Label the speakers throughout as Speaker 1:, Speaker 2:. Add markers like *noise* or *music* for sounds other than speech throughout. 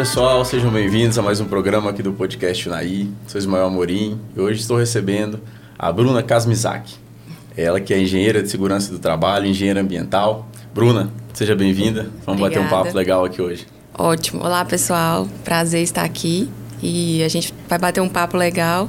Speaker 1: Olá pessoal, sejam bem-vindos a mais um programa aqui do podcast Unaí. Sou Ismael Amorim e hoje estou recebendo a Bruna Kasmizak. Ela que é engenheira de segurança do trabalho, engenheira ambiental. Bruna, seja bem-vinda. Vamos
Speaker 2: Obrigada.
Speaker 1: bater um papo legal aqui hoje.
Speaker 2: Ótimo. Olá, pessoal. Prazer estar aqui e a gente vai bater um papo legal.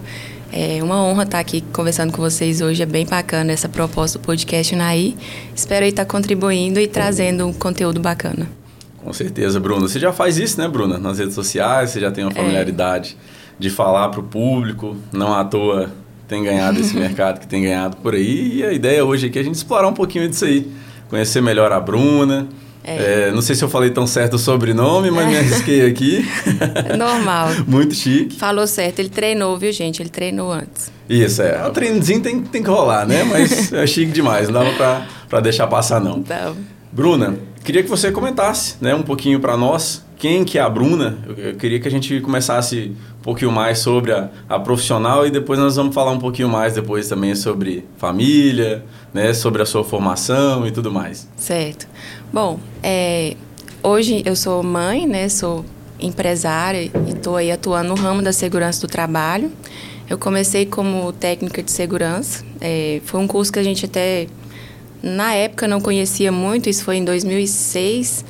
Speaker 2: É uma honra estar aqui conversando com vocês hoje. É bem bacana essa proposta do podcast Unaí. Espero estar contribuindo e trazendo um conteúdo bacana.
Speaker 1: Com certeza, Bruna. Você já faz isso, né, Bruna? Nas redes sociais, você já tem uma familiaridade de falar para o público. Não à toa tem ganhado esse *laughs* mercado que tem ganhado por aí. E a ideia hoje aqui é a gente explorar um pouquinho disso aí. Conhecer melhor a Bruna.
Speaker 2: É.
Speaker 1: É, não sei se eu falei tão certo o sobrenome, mas me arrisquei aqui. *laughs*
Speaker 2: Normal.
Speaker 1: Muito chique.
Speaker 2: Falou certo. Ele treinou, viu, gente? Ele treinou antes.
Speaker 1: Isso, é. O treinozinho tem, tem que rolar, né? Mas é chique demais. Não dava pra, pra deixar passar, não.
Speaker 2: Então,
Speaker 1: Bruna, queria que você comentasse né, um pouquinho para nós quem que é a Bruna. Eu, eu queria que a gente começasse um pouquinho mais sobre a, a, profissional e depois nós vamos falar um pouquinho mais depois também sobre família, né, sobre a sua formação e tudo mais.
Speaker 2: certo. Bom, é, hoje eu sou mãe, né? Sou empresária e estou aí atuando no ramo da segurança do trabalho. Eu comecei como técnica de segurança. É, foi um curso que a gente até na época não conhecia muito, isso foi em 2006,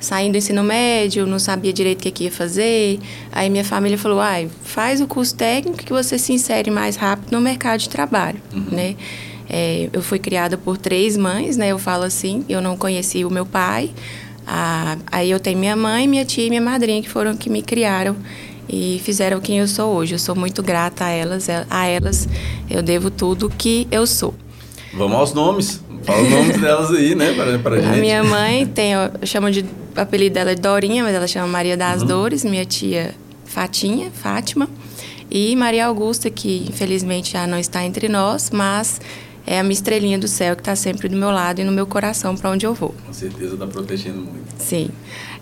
Speaker 2: saindo do ensino médio, não sabia direito o que, que ia fazer. Aí minha família falou: "Ai, faz o curso técnico que você se insere mais rápido no mercado de trabalho", né? É, eu fui criada por três mães, né? Eu falo assim, eu não conheci o meu pai. Ah, aí eu tenho minha mãe, minha tia e minha madrinha que foram que me criaram e fizeram quem eu sou hoje. Eu sou muito grata a elas, a elas eu devo tudo que eu sou.
Speaker 1: Vamos aos nomes. Fala os nomes delas aí, né, pra, pra gente.
Speaker 2: A minha mãe tem, eu chamo de o apelido dela é Dorinha, mas ela chama Maria das
Speaker 1: Uhum.
Speaker 2: Dores, minha tia Fatinha, Fátima, e Maria Augusta, que infelizmente já não está entre nós, mas é a minha estrelinha do céu que está sempre do meu lado e no meu coração para onde eu vou.
Speaker 1: Com certeza tá protegendo muito.
Speaker 2: Sim.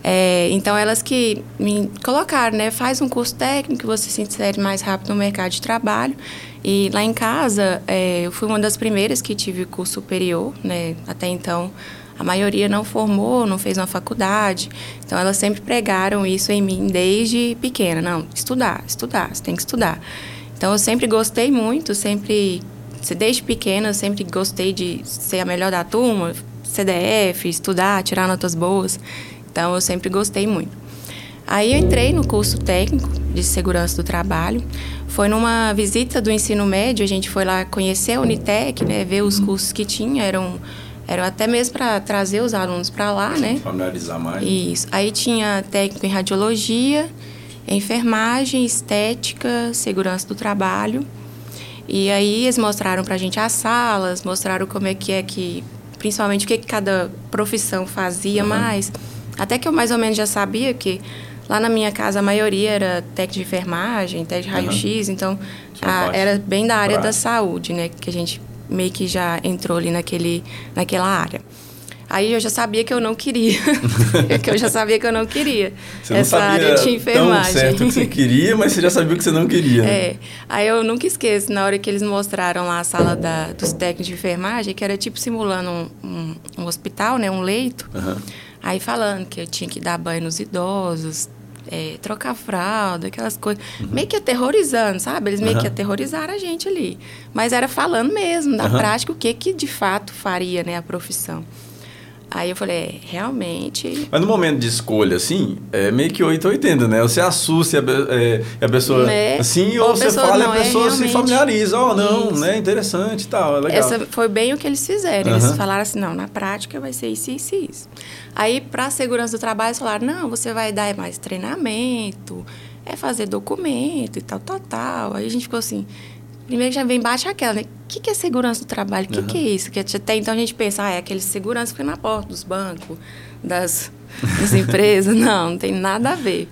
Speaker 2: É, então, elas que me colocaram, né? Faz um curso técnico, você se insere mais rápido no mercado de trabalho. E lá em casa, é, eu fui uma das primeiras que tive curso superior, né? Até então, a maioria não formou, não fez uma faculdade. Então, elas sempre pregaram isso em mim desde pequena. Não, estudar, estudar, você tem que estudar. Então, eu sempre gostei muito, sempre... Desde pequena, eu sempre gostei de ser a melhor da turma, CDF, estudar, tirar notas boas. Então, eu sempre gostei muito. Aí eu entrei no curso técnico de segurança do trabalho. Foi numa visita do ensino médio, a gente foi lá conhecer a Unitec, né, ver os cursos que tinha, eram, eram até mesmo para trazer os alunos para lá, né?
Speaker 1: Familiarizar mais.
Speaker 2: Isso. Aí tinha técnico em radiologia, enfermagem, estética, segurança do trabalho. E aí eles mostraram pra gente as salas, mostraram como é que é que, principalmente o que, que cada profissão fazia
Speaker 1: Uhum.
Speaker 2: mais. Até que eu mais ou menos já sabia que lá na minha casa a maioria era técnico de enfermagem, técnico de
Speaker 1: Uhum.
Speaker 2: raio-x, então
Speaker 1: Tinha uma
Speaker 2: a- era bem da área da
Speaker 1: prática.
Speaker 2: saúde, né? Que a gente meio que já entrou ali naquele, naquela área. Aí eu já sabia que eu não queria. *laughs* que eu já sabia que eu não queria.
Speaker 1: Você
Speaker 2: essa área de
Speaker 1: tão
Speaker 2: enfermagem.
Speaker 1: certo o que você queria, mas você já sabia que você não queria. né?
Speaker 2: É. Aí eu nunca esqueço, na hora que eles mostraram lá a sala da, dos técnicos de enfermagem, que era tipo simulando um, um, um hospital, né? Um leito.
Speaker 1: Aham.
Speaker 2: Aí falando que eu tinha que dar banho nos idosos, é, trocar fralda, aquelas coisas. Meio que aterrorizando, sabe? Eles meio
Speaker 1: Uhum.
Speaker 2: que aterrorizaram a gente ali. Mas era falando mesmo, da
Speaker 1: Uhum.
Speaker 2: prática, o que, que de fato faria né, a profissão. Aí eu falei, é, realmente.
Speaker 1: Mas no momento de escolha, assim, é meio que 880, né? Você assusta e é, e a pessoa
Speaker 2: Né?
Speaker 1: assim,
Speaker 2: Ou
Speaker 1: ou você
Speaker 2: pessoa
Speaker 1: fala e
Speaker 2: não,
Speaker 1: a
Speaker 2: é
Speaker 1: pessoa se familiariza. Oh, não,
Speaker 2: Isso.
Speaker 1: né? Interessante e tal, é legal.
Speaker 2: Essa foi bem o que eles fizeram. Eles falaram assim, não, na prática vai ser isso, isso e isso. Aí, para a segurança do trabalho, eles falaram, não, você vai dar mais treinamento, é fazer documento e tal, tal, tal. Aí a gente ficou assim, primeiro já vem bate aquela, né? O que, que é segurança do trabalho? O que,
Speaker 1: Aham.
Speaker 2: que é isso? Que até então a gente pensa, ah, é aquele segurança que fica na porta dos bancos, das, das *laughs* empresas. Não, não tem nada a ver.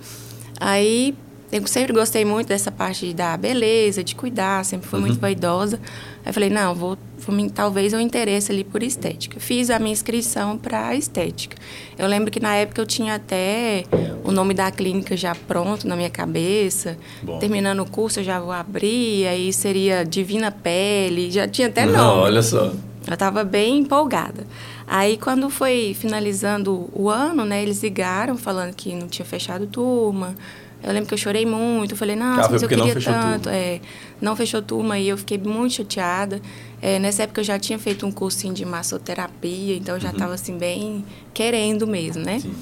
Speaker 2: Aí eu sempre gostei muito dessa parte da beleza, de cuidar, sempre fui muito vaidosa. Aí eu falei, não, vou, vou talvez eu interesse ali por estética. Fiz a minha inscrição para estética. Eu lembro que na época eu tinha até o nome da clínica já pronto na minha cabeça.
Speaker 1: Bom.
Speaker 2: Terminando o curso eu já vou abrir, aí seria Divina Pele, já tinha até *laughs*
Speaker 1: Não,
Speaker 2: nome.
Speaker 1: olha só.
Speaker 2: Eu estava bem empolgada. Aí, quando foi finalizando o ano, né, eles ligaram falando que não tinha fechado turma. Eu lembro que eu chorei muito. Falei, nossa,
Speaker 1: Ah,
Speaker 2: mas eu queria tanto. É, não fechou turma e eu fiquei muito chateada. É, nessa época eu já tinha feito um cursinho de massoterapia, então eu já estava assim, bem querendo mesmo, né?
Speaker 1: Uhum. Sim.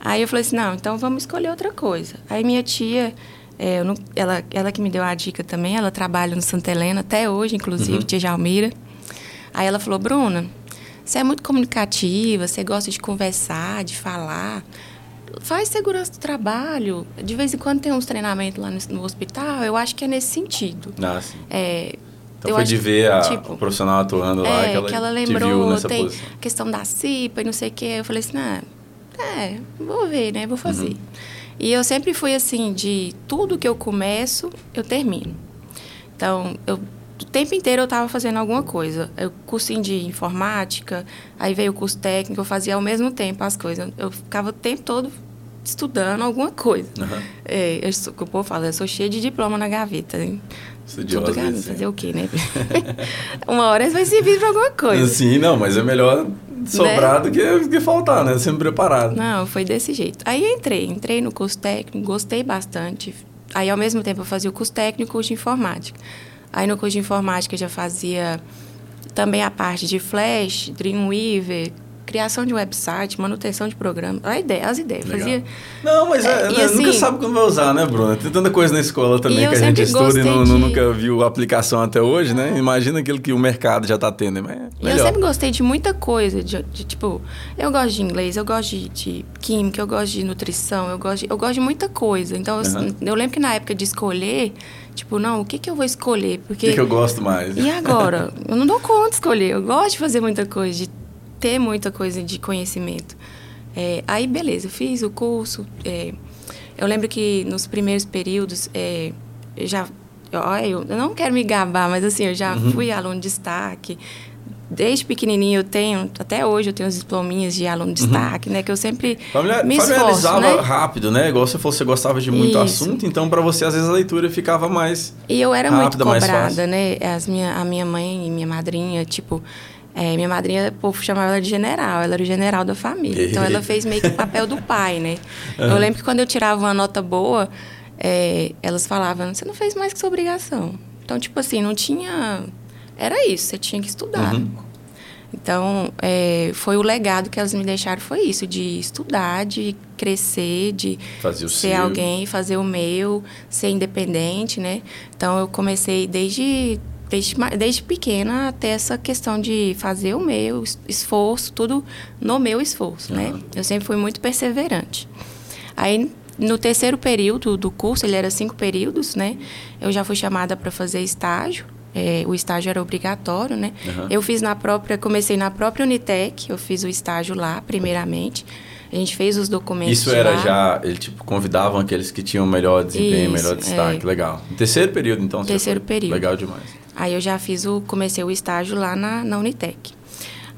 Speaker 2: Aí eu falei assim, não, então vamos escolher outra coisa. Aí minha tia, é, não- ela, ela que me deu a dica também, ela trabalha no Santa Helena até hoje, inclusive,
Speaker 1: Uhum.
Speaker 2: tia Jalmira. Aí ela falou, Bruna, você é muito comunicativa, você gosta de conversar, de falar. Faz segurança do trabalho. De vez em quando tem uns treinamentos lá no, no hospital, eu acho que é nesse sentido.
Speaker 1: Ah, sim.
Speaker 2: É,
Speaker 1: Então
Speaker 2: eu
Speaker 1: foi de ver a,
Speaker 2: tipo,
Speaker 1: o profissional atuando lá
Speaker 2: é,
Speaker 1: que ela,
Speaker 2: que ela lembrou, tem
Speaker 1: posição.
Speaker 2: a questão da CIPA e não sei o quê. Eu falei assim, ah, é, vou ver, né? Vou fazer.
Speaker 1: Uhum.
Speaker 2: E eu sempre fui assim, de tudo que eu começo, eu termino. Então, eu, o tempo inteiro eu estava fazendo alguma coisa. Eu cursinho de informática, aí veio o curso técnico, eu fazia ao mesmo tempo as coisas. Eu ficava o tempo todo estudando alguma coisa.
Speaker 1: Aham.
Speaker 2: É, eu sou, o povo fala, eu sou cheia de diploma na gaveta. hein?
Speaker 1: Estudiosa,
Speaker 2: Tudo gaveta, fazer o quê, né? *laughs* Uma hora vai servir para alguma coisa.
Speaker 1: Sim, não, mas é melhor sobrar
Speaker 2: Né?
Speaker 1: do que, que faltar, né? Sempre preparado.
Speaker 2: Não, foi desse jeito. Aí entrei, entrei no curso técnico, gostei bastante. Aí, ao mesmo tempo, eu fazia o curso técnico e o curso de informática. Aí, no curso de informática, eu já fazia também a parte de Flash, Dreamweaver, criação de website, manutenção de programa. A ideia, as ideias.
Speaker 1: Legal.
Speaker 2: Fazia
Speaker 1: Não, mas é,
Speaker 2: É,
Speaker 1: né, nunca
Speaker 2: assim-
Speaker 1: sabe quando vai usar, né, Bruna? Tem tanta coisa na escola também
Speaker 2: eu
Speaker 1: que a gente estuda e não,
Speaker 2: de-
Speaker 1: nunca viu aplicação até hoje, né? Imagina aquilo que o mercado já tá tendo, mas é
Speaker 2: E eu
Speaker 1: melhor.
Speaker 2: sempre gostei de muita coisa, de, de, tipo, eu gosto de inglês, eu gosto de, de química, eu gosto de nutrição, eu gosto de, eu gosto de muita coisa. Então, eu-
Speaker 1: Aham.
Speaker 2: eu, lembro que na época de escolher, tipo, não, o que que eu vou escolher?
Speaker 1: O
Speaker 2: Porque
Speaker 1: que, que eu gosto mais?
Speaker 2: e agora? *laughs* Eu não dou conta de escolher. Eu gosto de fazer muita coisa, de ter muita coisa de conhecimento. É, aí, beleza, eu fiz o curso. é, eu lembro que nos primeiros períodos, é, eu já. Eu, eu não quero me gabar, mas assim, eu já
Speaker 1: Uhum.
Speaker 2: fui aluno de destaque. Desde pequenininho eu tenho, até hoje eu tenho os diplominhas de aluno de destaque, né? Que eu sempre
Speaker 1: Familiar,
Speaker 2: me esforço,
Speaker 1: familiarizava
Speaker 2: né?
Speaker 1: rápido, né? Igual falou, você gostava de muito
Speaker 2: Isso.
Speaker 1: assunto, então pra você às vezes a leitura ficava mais.
Speaker 2: E eu era muito
Speaker 1: Rápida, mais
Speaker 2: cobrada, né? As minha, a minha mãe e minha madrinha, tipo, é, minha madrinha, o povo chamava ela de general, ela era o general da família. Então ela fez meio que o papel do pai, né? *laughs* Eu lembro que quando eu tirava uma nota boa, é, elas falavam, você não fez mais que sua obrigação. Então, tipo assim, não tinha. Era isso, você tinha que estudar.
Speaker 1: Uhum.
Speaker 2: Então, é, foi o legado que elas me deixaram, foi isso, de estudar, de crescer, de ser
Speaker 1: seu.
Speaker 2: alguém, fazer o meu, ser independente, né? Então, eu comecei desde, desde, desde pequena a ter essa questão de fazer o meu es- esforço, tudo no meu esforço, né?
Speaker 1: Aham.
Speaker 2: Eu sempre fui muito perseverante. Aí, no terceiro período do curso, ele era cinco períodos, né? Eu já fui chamada para fazer estágio. É, o estágio era obrigatório, né?
Speaker 1: Aham.
Speaker 2: Eu fiz na própria, comecei na própria Unitec, eu fiz o estágio lá, primeiramente. A gente fez os documentos
Speaker 1: Isso era
Speaker 2: lá.
Speaker 1: já, ele tipo convidavam aqueles que tinham melhor desempenho,
Speaker 2: Isso,
Speaker 1: melhor destaque,
Speaker 2: é.
Speaker 1: legal. No terceiro período, então.
Speaker 2: Terceiro período.
Speaker 1: Legal demais.
Speaker 2: Aí eu já fiz o, comecei o estágio lá na, na Unitec.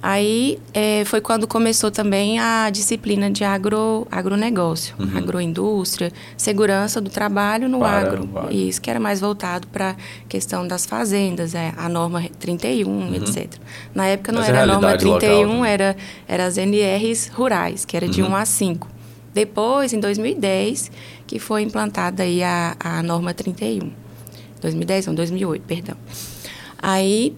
Speaker 2: Aí é, foi quando começou também a disciplina de agro, agronegócio,
Speaker 1: Uhum.
Speaker 2: agroindústria, segurança do trabalho no
Speaker 1: Para
Speaker 2: agro.
Speaker 1: agro.
Speaker 2: Isso que era mais voltado para a questão das fazendas, é, a norma 31, etc. Na época não
Speaker 1: Uhum. Mas a
Speaker 2: era a norma
Speaker 1: realidade local
Speaker 2: 31,
Speaker 1: também.
Speaker 2: era, era as NRs rurais, que era de
Speaker 1: Uhum.
Speaker 2: 1 a 5. Depois, em 2010, que foi implantada aí a, a norma 31. 2010, não, 2008, perdão. Aí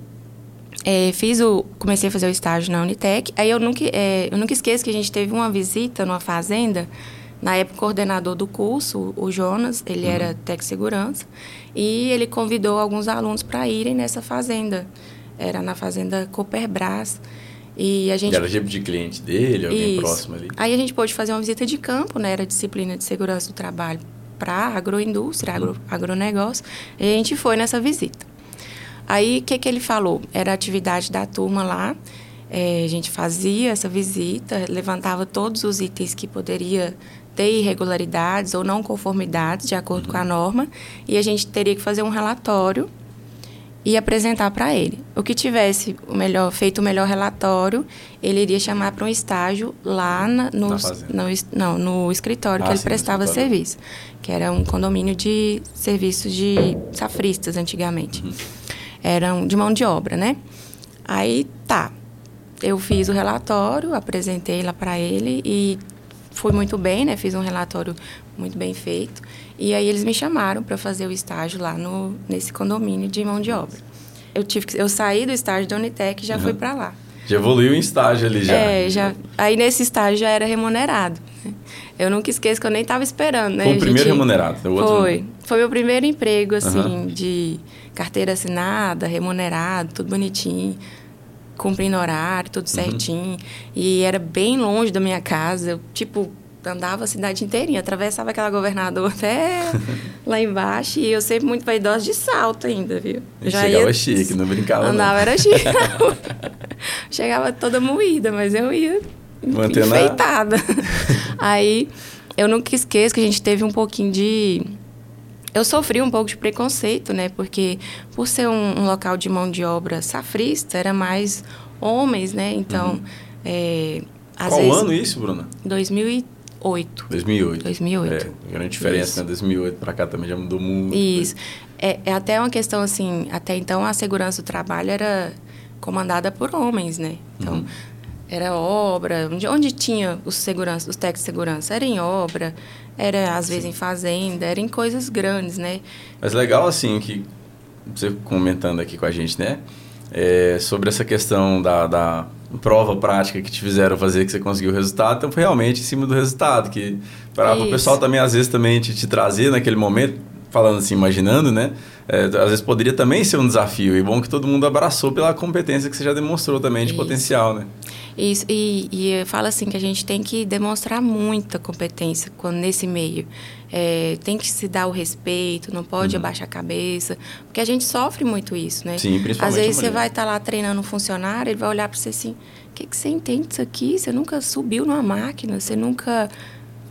Speaker 2: é, fiz o, comecei a fazer o estágio na Unitec. Aí eu nunca, é, eu nunca esqueço que a gente teve uma visita numa fazenda. Na época, o coordenador do curso, o Jonas, ele era técnico de segurança, e ele convidou alguns alunos para irem nessa fazenda. Era na fazenda Cooperbras. E a gente
Speaker 1: era tipo de cliente dele, alguém
Speaker 2: isso.
Speaker 1: próximo ali.
Speaker 2: Aí a gente pôde fazer uma visita de campo, né? Era disciplina de segurança do trabalho para agroindústria, agro, agronegócio. E a gente foi nessa visita. Aí o que, que ele falou? Era a atividade da turma lá. eh, a gente fazia essa visita, levantava todos os itens que poderia ter irregularidades ou não conformidades de acordo com a norma. E a gente teria que fazer um relatório e apresentar para ele. O que tivesse o melhor, feito o melhor relatório, ele iria chamar para um estágio lá na, no,
Speaker 1: Na
Speaker 2: no, não, no escritório
Speaker 1: Ah,
Speaker 2: que ele
Speaker 1: sim,
Speaker 2: prestava serviço, que era um condomínio de serviços de safristas antigamente.
Speaker 1: Uhum.
Speaker 2: Eram de mão de obra, né? Aí tá. Eu fiz o relatório, apresentei lá para ele e fui muito bem, né? Fiz um relatório muito bem feito. E aí eles me chamaram para fazer o estágio lá no, nesse condomínio de mão de obra. Eu tive que, eu saí do estágio da Unitec e já uhum. fui para lá.
Speaker 1: Já evoluiu em estágio ali já.
Speaker 2: É, já. Aí nesse estágio já era remunerado. Né? Eu nunca esqueço que eu nem estava esperando, né?
Speaker 1: Foi o primeiro gente... remunerado,
Speaker 2: o outro Foi. Foi meu primeiro emprego, assim, uhum. de carteira assinada, remunerado, tudo bonitinho, cumprindo horário, tudo uhum. certinho. Uhum. E era bem longe da minha casa. Eu, tipo, andava a cidade inteirinha, atravessava aquela governador até *laughs* lá embaixo e eu sempre muito vaidosa de salto ainda, viu?
Speaker 1: Já chegava ia, chique, não brincava
Speaker 2: Andava,
Speaker 1: não.
Speaker 2: era chique. *laughs* *laughs* chegava toda moída, mas eu ia Mantendo enfeitada. Aí, eu nunca esqueço que a gente teve um pouquinho de... Eu sofri um pouco de preconceito, né? Porque por ser um, um local de mão de obra safrista, era mais homens, né? Então, uhum. é,
Speaker 1: Qual vezes, ano isso, Bruna?
Speaker 2: 2013. 2008.
Speaker 1: 2008.
Speaker 2: 2008.
Speaker 1: É, grande diferença, Isso. né? 2008 para cá também já mudou muito.
Speaker 2: Isso. É, é até uma questão assim, até então a segurança do trabalho era comandada por homens, né? Então, uhum. Era obra, onde, onde tinha os segurança, os técnicos de segurança, era em obra, era às Sim. vezes em fazenda, era em coisas grandes, né?
Speaker 1: Mas legal assim que você comentando aqui com a gente, né? É, sobre essa questão da, da prova prática que te fizeram fazer que você conseguiu o resultado, então foi realmente em cima do resultado, que para o pessoal também às vezes também te, te trazer naquele momento, falando assim, imaginando, né? É, às vezes poderia também ser um desafio, e bom que todo mundo abraçou pela competência que você já demonstrou também de Isso. potencial, né?
Speaker 2: Isso, e, e fala assim que a gente tem que demonstrar muita competência quando nesse meio. É, tem que se dar o respeito, não pode uhum. abaixar a cabeça, porque a gente sofre muito isso, né?
Speaker 1: Sim, principalmente.
Speaker 2: Às vezes você vai estar tá lá treinando um funcionário, ele vai olhar para você assim: o que, que você entende disso aqui? Você nunca subiu numa máquina, você nunca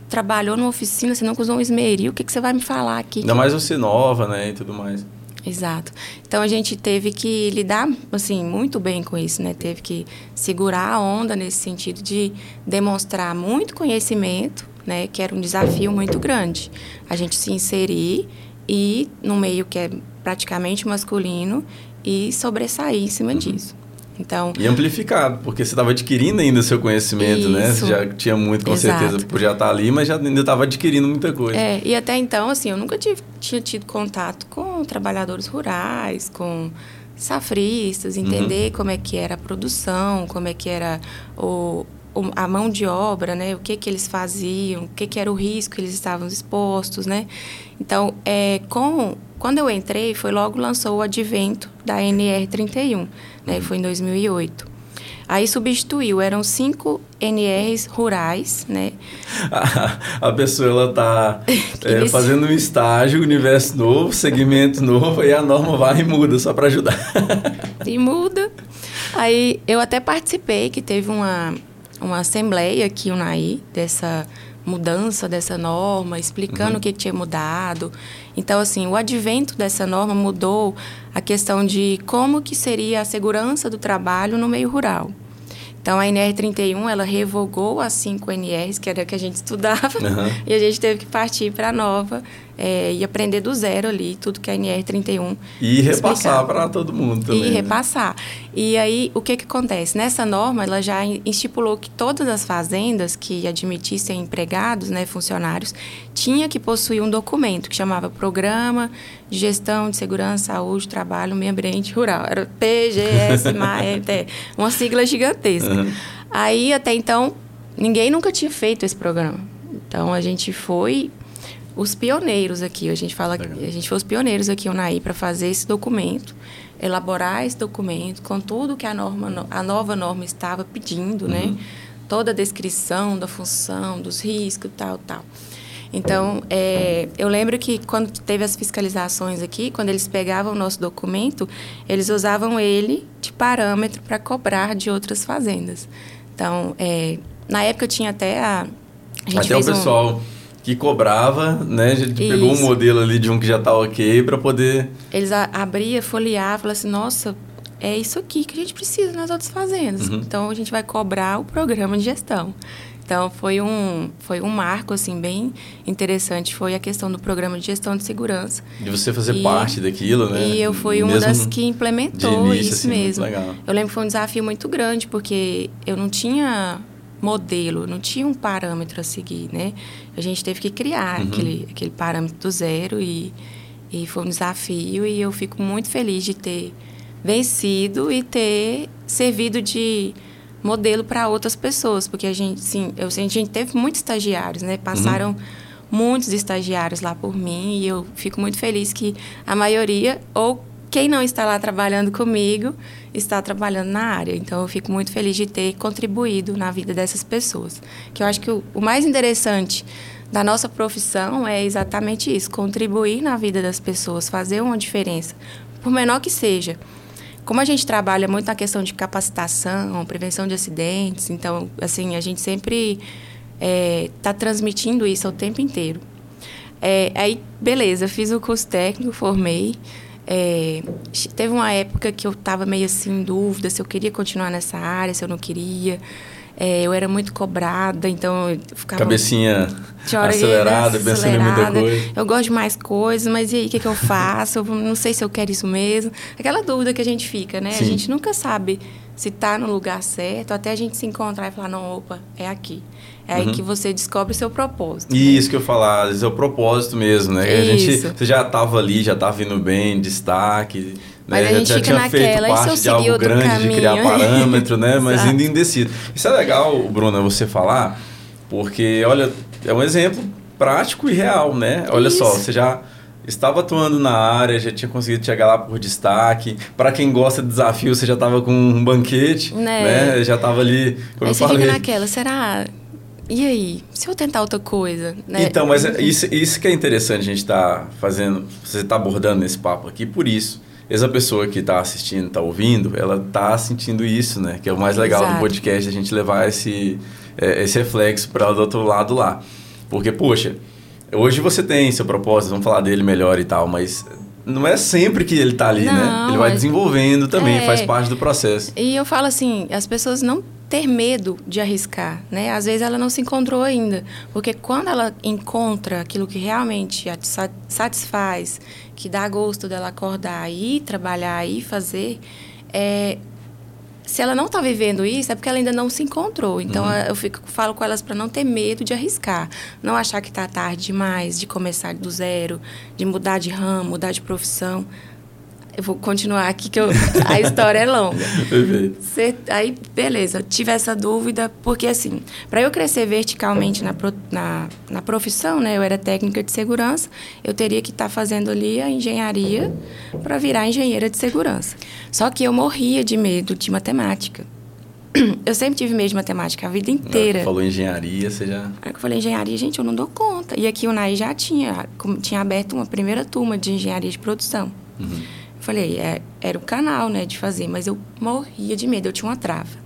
Speaker 2: trabalhou numa oficina, você nunca usou um esmeril, o que, que você vai me falar aqui?
Speaker 1: Ainda mais você nova, né? E tudo mais.
Speaker 2: Exato. Então a gente teve que lidar assim muito bem com isso, né? Teve que segurar a onda nesse sentido de demonstrar muito conhecimento, né? Que era um desafio muito grande. A gente se inserir e no meio que é praticamente masculino e sobressair em cima uhum. disso. Então,
Speaker 1: e amplificado, porque você estava adquirindo ainda seu conhecimento, isso. né? Você já tinha muito, com Exato. certeza, por já estar tá ali, mas já ainda estava adquirindo muita coisa.
Speaker 2: É, e até então, assim, eu nunca tive, tinha tido contato com trabalhadores rurais, com safristas, entender uhum. como é que era a produção, como é que era o, a mão de obra, né? O que que eles faziam, o que que era o risco que eles estavam expostos, né? Então, é, com quando eu entrei, foi logo lançou o advento da NR31, né? Uhum. Foi em 2008. Aí substituiu, eram cinco NRs rurais, né?
Speaker 1: A, *laughs* a pessoa, ela tá *laughs* é, fazendo um estágio, universo novo, segmento novo, e a norma vai e muda, só para ajudar. *laughs*
Speaker 2: e muda. Aí eu até participei, que teve uma, uma assembleia aqui, o NAI, dessa mudança dessa norma, explicando uhum. o que, tinha mudado. Então, assim, o advento dessa norma mudou a questão de como que seria a segurança do trabalho no meio rural. Então, a NR31, ela revogou as 5 NRs, que era a que a gente *laughs* estudava, uhum. e a gente teve que partir para a nova é, e aprender do zero ali, tudo que a NR31
Speaker 1: E repassar para todo mundo também.
Speaker 2: E né? repassar. E aí, o que que acontece? Nessa norma, ela já estipulou que todas as fazendas que admitissem empregados, né, funcionários, tinha que possuir um documento que chamava Programa de Gestão de Segurança, Saúde, Trabalho, Meio Ambiente Rural. Era PGS, *laughs* uma sigla gigantesca. Uhum. Aí, até então, ninguém nunca tinha feito esse programa. Então, a gente foi os pioneiros aqui. A gente fala Legal. a gente foi os pioneiros aqui, o NAI, para fazer esse documento, elaborar esse documento com tudo que a norma, a nova norma estava pedindo, né? uhum. né? Toda a descrição da função, dos riscos, tal, tal. Então, é, eu lembro que quando teve as fiscalizações aqui, quando eles pegavam o nosso documento, eles usavam ele de parâmetro para cobrar de outras fazendas. Então, é, na época tinha até a. a
Speaker 1: gente até o pessoal. Um, que cobrava, né? A gente Isso. pegou um modelo ali de um que já está ok para poder.
Speaker 2: Eles abria, folheava, falavam assim, nossa, é isso aqui que a gente precisa nas outras fazendas. Uhum. Então a gente vai cobrar o programa de gestão. Então foi um foi um marco assim bem interessante foi a questão do programa de gestão de segurança.
Speaker 1: De você fazer e, parte daquilo, né?
Speaker 2: E eu fui uma das que implementou início, isso assim, mesmo. Eu lembro que foi um desafio muito grande porque eu não tinha modelo, não tinha um parâmetro a seguir, né? A gente teve que criar uhum. aquele aquele parâmetro do zero e e foi um desafio e eu fico muito feliz de ter vencido e ter servido de modelo para outras pessoas, porque a gente, sim, eu, a gente teve muitos estagiários, né? Passaram uhum. muitos estagiários lá por mim e eu fico muito feliz que a maioria ou quem não está lá trabalhando comigo está trabalhando na área. Então eu fico muito feliz de ter contribuído na vida dessas pessoas. Que eu acho que o, o mais interessante da nossa profissão é exatamente isso, contribuir na vida das pessoas, fazer uma diferença, por menor que seja. Como a gente trabalha muito na questão de capacitação, prevenção de acidentes, então, assim, a gente sempre está é, tá transmitindo isso o tempo inteiro. É, aí, beleza, fiz o curso técnico, formei. É, teve uma época que eu estava meio assim em dúvida se eu queria continuar nessa área, se eu não queria. É, eu era muito cobrada, então eu ficava.
Speaker 1: Cabecinha acelerada, acelerada, pensando em muita coisa.
Speaker 2: Eu gosto de mais coisas, mas e aí, o que, que eu faço? eu não sei se eu quero isso mesmo. Aquela dúvida que a gente fica, né? Sim. A gente nunca sabe se está no lugar certo, até a gente se encontrar e falar: não, opa, é aqui. É uhum. aí que você descobre o seu propósito.
Speaker 1: Isso né? que eu falar, às vezes é o propósito mesmo, né? Isso. A gente, você já estava ali, já estava vindo bem, destaque.
Speaker 2: Mas né? a gente já, já tinha naquela, feito parte de algo grande, caminho.
Speaker 1: de criar parâmetro, né? *laughs* Mas ainda indeciso. Isso é legal, Bruna, você falar, porque, olha, é um exemplo prático e real, né? Olha Isso. só, você já estava atuando na área, já tinha conseguido chegar lá por destaque. Para quem gosta de desafio, você já estava com um banquete, né? né? Já estava ali, como
Speaker 2: aí
Speaker 1: eu falei.
Speaker 2: Você fica naquela, será e aí, se eu tentar outra coisa, né?
Speaker 1: Então, mas é isso, isso que é interessante a gente estar tá fazendo, você está abordando nesse papo aqui, por isso essa pessoa que está assistindo, está ouvindo, ela está sentindo isso, né? Que é o mais legal Exato. do podcast, a gente levar esse, é, esse reflexo para o outro lado lá. Porque, poxa, hoje você tem seu propósito, vamos falar dele melhor e tal, mas não é sempre que ele está ali, né? não, né? Ele vai desenvolvendo também, é... faz parte do processo.
Speaker 2: E eu falo assim, as pessoas não ter medo de arriscar, né? Às vezes ela não se encontrou ainda, porque quando ela encontra aquilo que realmente a satisfaz, que dá gosto dela acordar e trabalhar e fazer, é, se ela não está vivendo isso, é porque ela ainda não se encontrou. Então, uhum. eu fico, falo com elas para não ter medo de arriscar. Não achar que está tarde demais, de começar do zero, de mudar de ramo, mudar de profissão. Eu vou continuar aqui, que eu, *laughs* a história é longa. Perfeito. Aí, beleza, tive essa dúvida, porque assim, para eu crescer verticalmente na, na, na, profissão, né, eu era técnica de segurança, eu teria que estar tá fazendo ali a engenharia para virar engenheira de segurança. Só que eu morria de medo de matemática. *clears throat* Eu sempre tive medo de matemática a vida inteira.
Speaker 1: falou engenharia, você já.
Speaker 2: Aí eu falei engenharia, gente, eu não dou conta. E aqui o NAI já tinha, tinha aberto uma primeira turma de engenharia de produção. Uhum. Falei, é, era o canal, né, de fazer, mas eu morria de medo, eu tinha uma trava.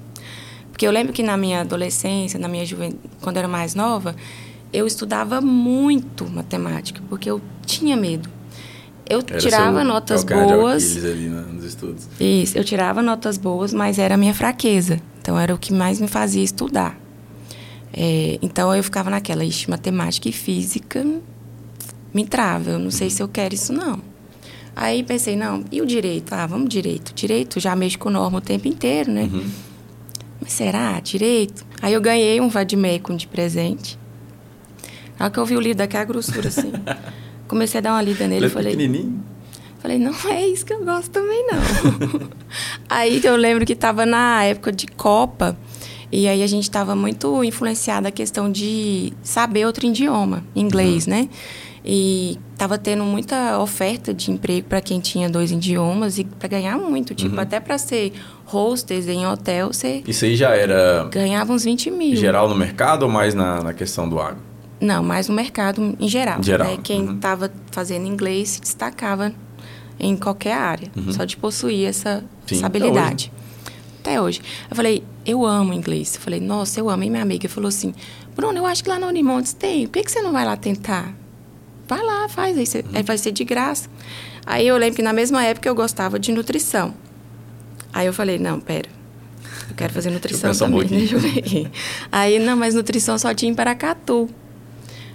Speaker 2: Porque eu lembro que na minha adolescência, na minha juventude, quando eu era mais nova, eu estudava muito matemática, porque eu tinha medo. Eu era tirava notas boas.
Speaker 1: ali nos estudos.
Speaker 2: Isso, eu tirava notas boas, mas era a minha fraqueza. Então era o que mais me fazia estudar. É, então eu ficava naquela, ixi, matemática e física me trava. Eu não sei se eu quero isso, não. Aí pensei, não, e o direito? Ah, vamos direito. Direito já mexo com norma o tempo inteiro, né? Uhum. Mas será? Direito? Aí eu ganhei um vademecum de presente. Na hora que eu vi o livro daquela grossura, assim. *laughs* comecei a dar uma lida nele.
Speaker 1: Ele
Speaker 2: falei,
Speaker 1: pequenininho?
Speaker 2: Falei, não é isso que eu gosto também, não. *laughs* aí eu lembro que estava na época de Copa. E aí a gente estava muito influenciada a questão de saber outro idioma, inglês, uhum. né? E estava tendo muita oferta de emprego para quem tinha dois idiomas e para ganhar muito. Tipo, uhum. até para ser hostess em hotel, você.
Speaker 1: Isso aí já era.
Speaker 2: Ganhava uns 20 mil.
Speaker 1: Geral no mercado ou mais na, na questão do agro?
Speaker 2: Não, mais no mercado em geral.
Speaker 1: geral.
Speaker 2: Né? Quem estava uhum. fazendo inglês se destacava em qualquer área, uhum. só de possuir essa, Sim, essa habilidade. Até hoje. até hoje. Eu falei, eu amo inglês. Eu falei, nossa, eu amo. E minha amiga falou assim, Bruno, eu acho que lá no Unimontes tem. Por que, que você não vai lá tentar? Vai lá, faz, aí, uhum. aí vai ser de graça. Aí eu lembro que na mesma época eu gostava de nutrição. Aí eu falei, não, pera. Eu quero fazer nutrição também, um deixa eu *laughs* ver. Aí, não, mas nutrição só tinha em Paracatu.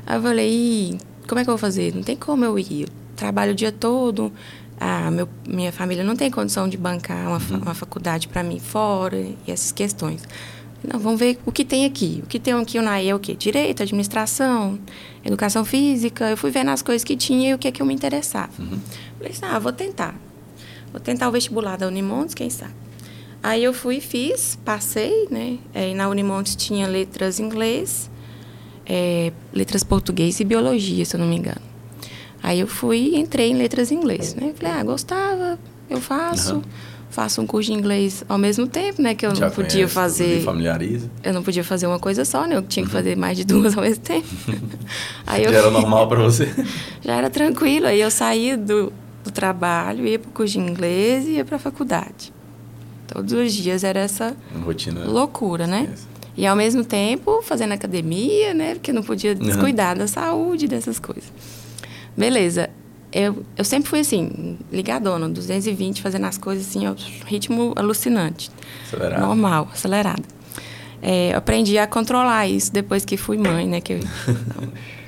Speaker 2: Aí eu falei, como é que eu vou fazer? Não tem como eu ir. Eu trabalho o dia todo, a meu, minha família não tem condição de bancar uma, uhum. uma faculdade para mim fora e essas questões. Não, vamos ver o que tem aqui. O que tem aqui na é o quê? Direito, administração, educação física. Eu fui vendo as coisas que tinha e o que é que eu me interessava. Uhum. Falei assim, ah, vou tentar. Vou tentar o vestibular da Unimontes, quem sabe. Aí eu fui, fiz, passei, né? É, na Unimontes tinha letras inglês, é, letras português e biologia, se eu não me engano. Aí eu fui e entrei em letras inglês, né? Falei, ah, gostava, eu faço. Uhum. Faço um curso de inglês ao mesmo tempo, né? Que eu Já não podia conhece, fazer.
Speaker 1: familiariza.
Speaker 2: Eu não podia fazer uma coisa só, né? Eu tinha que uhum. fazer mais de duas ao mesmo tempo. *laughs*
Speaker 1: aí Já eu... era normal para você? *laughs*
Speaker 2: Já era tranquilo. Aí eu saía do, do trabalho, ia para o curso de inglês e ia para a faculdade. Todos os dias era essa
Speaker 1: rotina
Speaker 2: loucura, né? E ao mesmo tempo fazendo academia, né? Porque não podia descuidar uhum. da saúde, dessas coisas. Beleza. Eu, eu sempre fui assim, ligadona, 220, fazendo as coisas assim, ritmo alucinante.
Speaker 1: Acelerado.
Speaker 2: Normal, acelerado. É, aprendi a controlar isso depois que fui mãe, né? Que eu,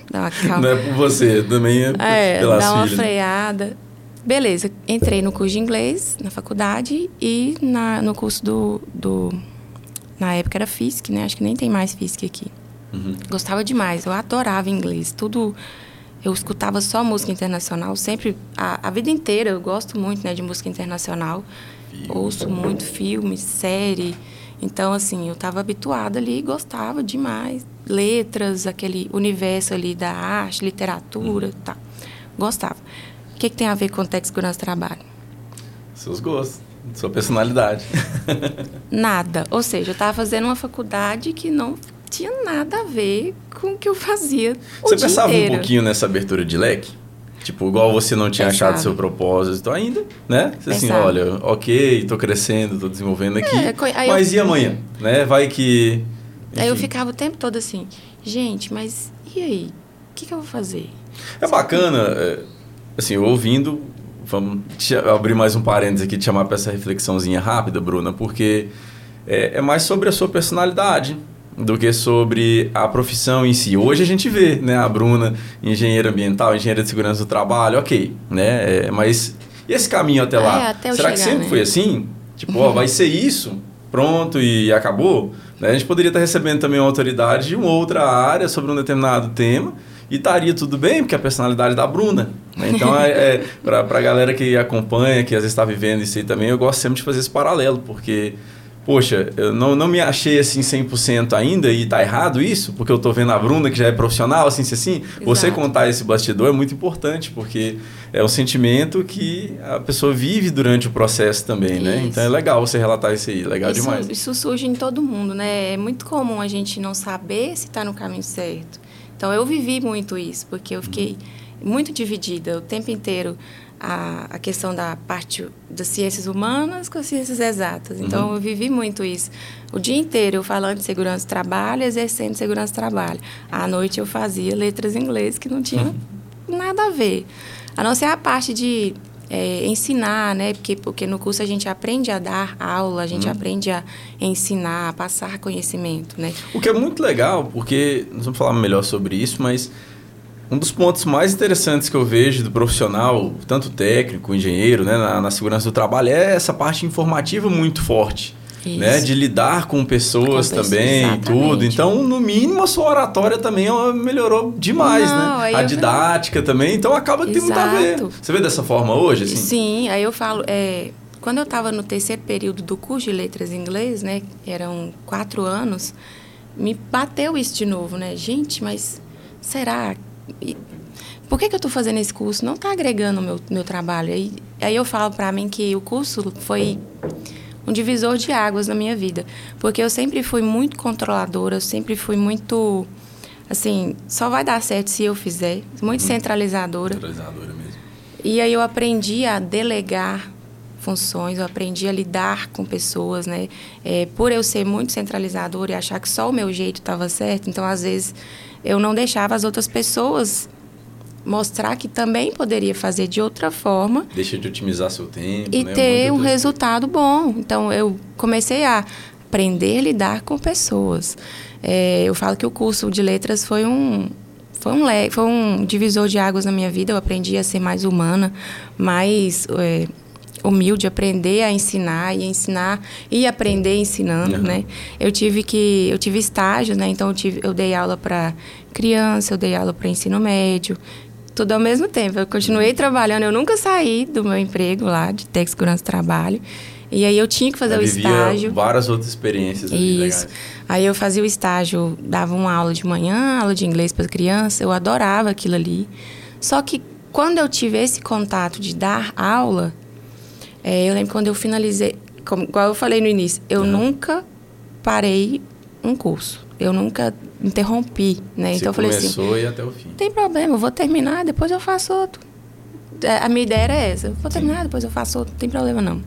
Speaker 1: dá uma calma. Não é por você, também é, é pelas
Speaker 2: dá
Speaker 1: uma
Speaker 2: filhas. freada. Beleza, entrei no curso de inglês na faculdade e na, no curso do, do. Na época era FISC, né? Acho que nem tem mais FISC aqui. Uhum. Gostava demais, eu adorava inglês. Tudo. Eu escutava só música internacional, sempre. A, a vida inteira eu gosto muito né, de música internacional. Filme. Ouço muito filme, série. Então, assim, eu estava habituada ali e gostava demais. Letras, aquele universo ali da arte, literatura, uhum. tá. Gostava que, que tem a ver com Tech Segurança do Trabalho?
Speaker 1: Seus gostos, sua personalidade.
Speaker 2: nada. Ou seja, eu estava fazendo uma faculdade que não tinha nada a ver com o que eu fazia.
Speaker 1: Você pensava inteiro. um pouquinho nessa abertura de leque? Tipo, igual você não tinha Pensava. achado seu propósito ainda, né? Você assim, olha, ok, estou crescendo, estou desenvolvendo aqui. É, mas eu... e amanhã? Né? Vai que.
Speaker 2: Enfim. Aí eu ficava o tempo todo assim, gente, mas e aí? O que, que eu vou fazer?
Speaker 1: É bacana. É assim, ouvindo, vamos abrir mais um parênteses aqui, te chamar para essa reflexãozinha rápida, Bruna, porque é, é, mais sobre a sua personalidade do que sobre a profissão em si. Hoje a gente vê, né, a Bruna, engenheira ambiental, engenheira de segurança do trabalho, ok, né, é, mas e esse caminho até lá?
Speaker 2: É, até
Speaker 1: Será
Speaker 2: chegar,
Speaker 1: que sempre
Speaker 2: né?
Speaker 1: foi assim? Tipo, ó, vai ser isso, pronto e acabou? Né? A gente poderia estar recebendo também uma autoridade de uma outra área sobre um determinado tema, e estaria tudo bem, porque é a personalidade da Bruna. Né? Então, é, é para a galera que acompanha, que às vezes está vivendo isso aí também, eu gosto sempre de fazer esse paralelo, porque, poxa, eu não, não me achei assim 100% ainda e tá errado isso, porque eu tô vendo a Bruna, que já é profissional, assim, assim. Exato. Você contar esse bastidor é muito importante, porque é um sentimento que a pessoa vive durante o processo também, né? isso. né? Então é legal você relatar isso aí, legal
Speaker 2: isso,
Speaker 1: demais.
Speaker 2: Isso surge em todo mundo, né? É muito comum a gente não saber se está no caminho certo. Então eu vivi muito isso, porque eu fiquei muito dividida o tempo inteiro a, a questão da parte das ciências humanas com as ciências exatas. Então uhum. eu vivi muito isso. O dia inteiro eu falando de segurança do trabalho, exercendo segurança do trabalho. À noite eu fazia letras em inglês que não tinham uhum. nada a ver. A não ser a parte de é, ensinar, né? Porque, porque no curso a gente aprende a dar aula, a gente hum. aprende a ensinar, a passar conhecimento, né?
Speaker 1: O que é muito legal, porque nós vamos falar melhor sobre isso, mas um dos pontos mais interessantes que eu vejo do profissional, tanto técnico, engenheiro, né, na, na segurança do trabalho, é essa parte informativa muito forte né? De lidar com pessoas com também e tudo. Então, no mínimo, a sua oratória também melhorou demais, Não, né? A didática eu... também. Então, acaba que tem muito a ver. Você vê dessa forma hoje, assim?
Speaker 2: Sim, aí eu falo... É, quando eu estava no terceiro período do curso de letras em inglês, né? Eram quatro anos. Me bateu isso de novo, né? Gente, mas será... Por que, que eu estou fazendo esse curso? Não está agregando o meu, meu trabalho. Aí, aí eu falo para mim que o curso foi um divisor de águas na minha vida. Porque eu sempre fui muito controladora, eu sempre fui muito. Assim, só vai dar certo se eu fizer. Muito hum. centralizadora.
Speaker 1: Centralizadora mesmo.
Speaker 2: E aí eu aprendi a delegar funções, eu aprendi a lidar com pessoas, né? É, por eu ser muito centralizadora e achar que só o meu jeito estava certo, então às vezes eu não deixava as outras pessoas mostrar que também poderia fazer de outra forma.
Speaker 1: Deixa de otimizar seu tempo.
Speaker 2: E
Speaker 1: né?
Speaker 2: ter um resultado bom. Então, eu comecei a aprender a lidar com pessoas. É, eu falo que o curso de letras foi um, foi um, foi um divisor de águas na minha vida. Eu aprendi a ser mais humana, mais é, humilde, aprender a ensinar e ensinar e aprender ensinando, uhum. né? Eu tive que eu tive estágios, né? Então eu, tive, eu dei aula para criança, eu dei aula para ensino médio, tudo ao mesmo tempo. Eu continuei trabalhando, eu nunca saí do meu emprego lá de técnico segurança trabalho. E aí eu tinha que fazer eu o estágio.
Speaker 1: várias outras experiências.
Speaker 2: Isso. Aí eu fazia o estágio, dava uma aula de manhã, aula de inglês para criança. Eu adorava aquilo ali. Só que quando eu tive esse contato de dar aula, é, eu lembro quando eu finalizei, como igual eu falei no início, eu uhum. nunca parei um curso. Eu nunca interrompi, né?
Speaker 1: Você
Speaker 2: então eu falei assim.
Speaker 1: Começou e até o fim.
Speaker 2: Tem problema, eu vou terminar, depois eu faço outro. É, a minha ideia era essa. Vou terminar, Sim. depois eu faço outro, não tem problema não.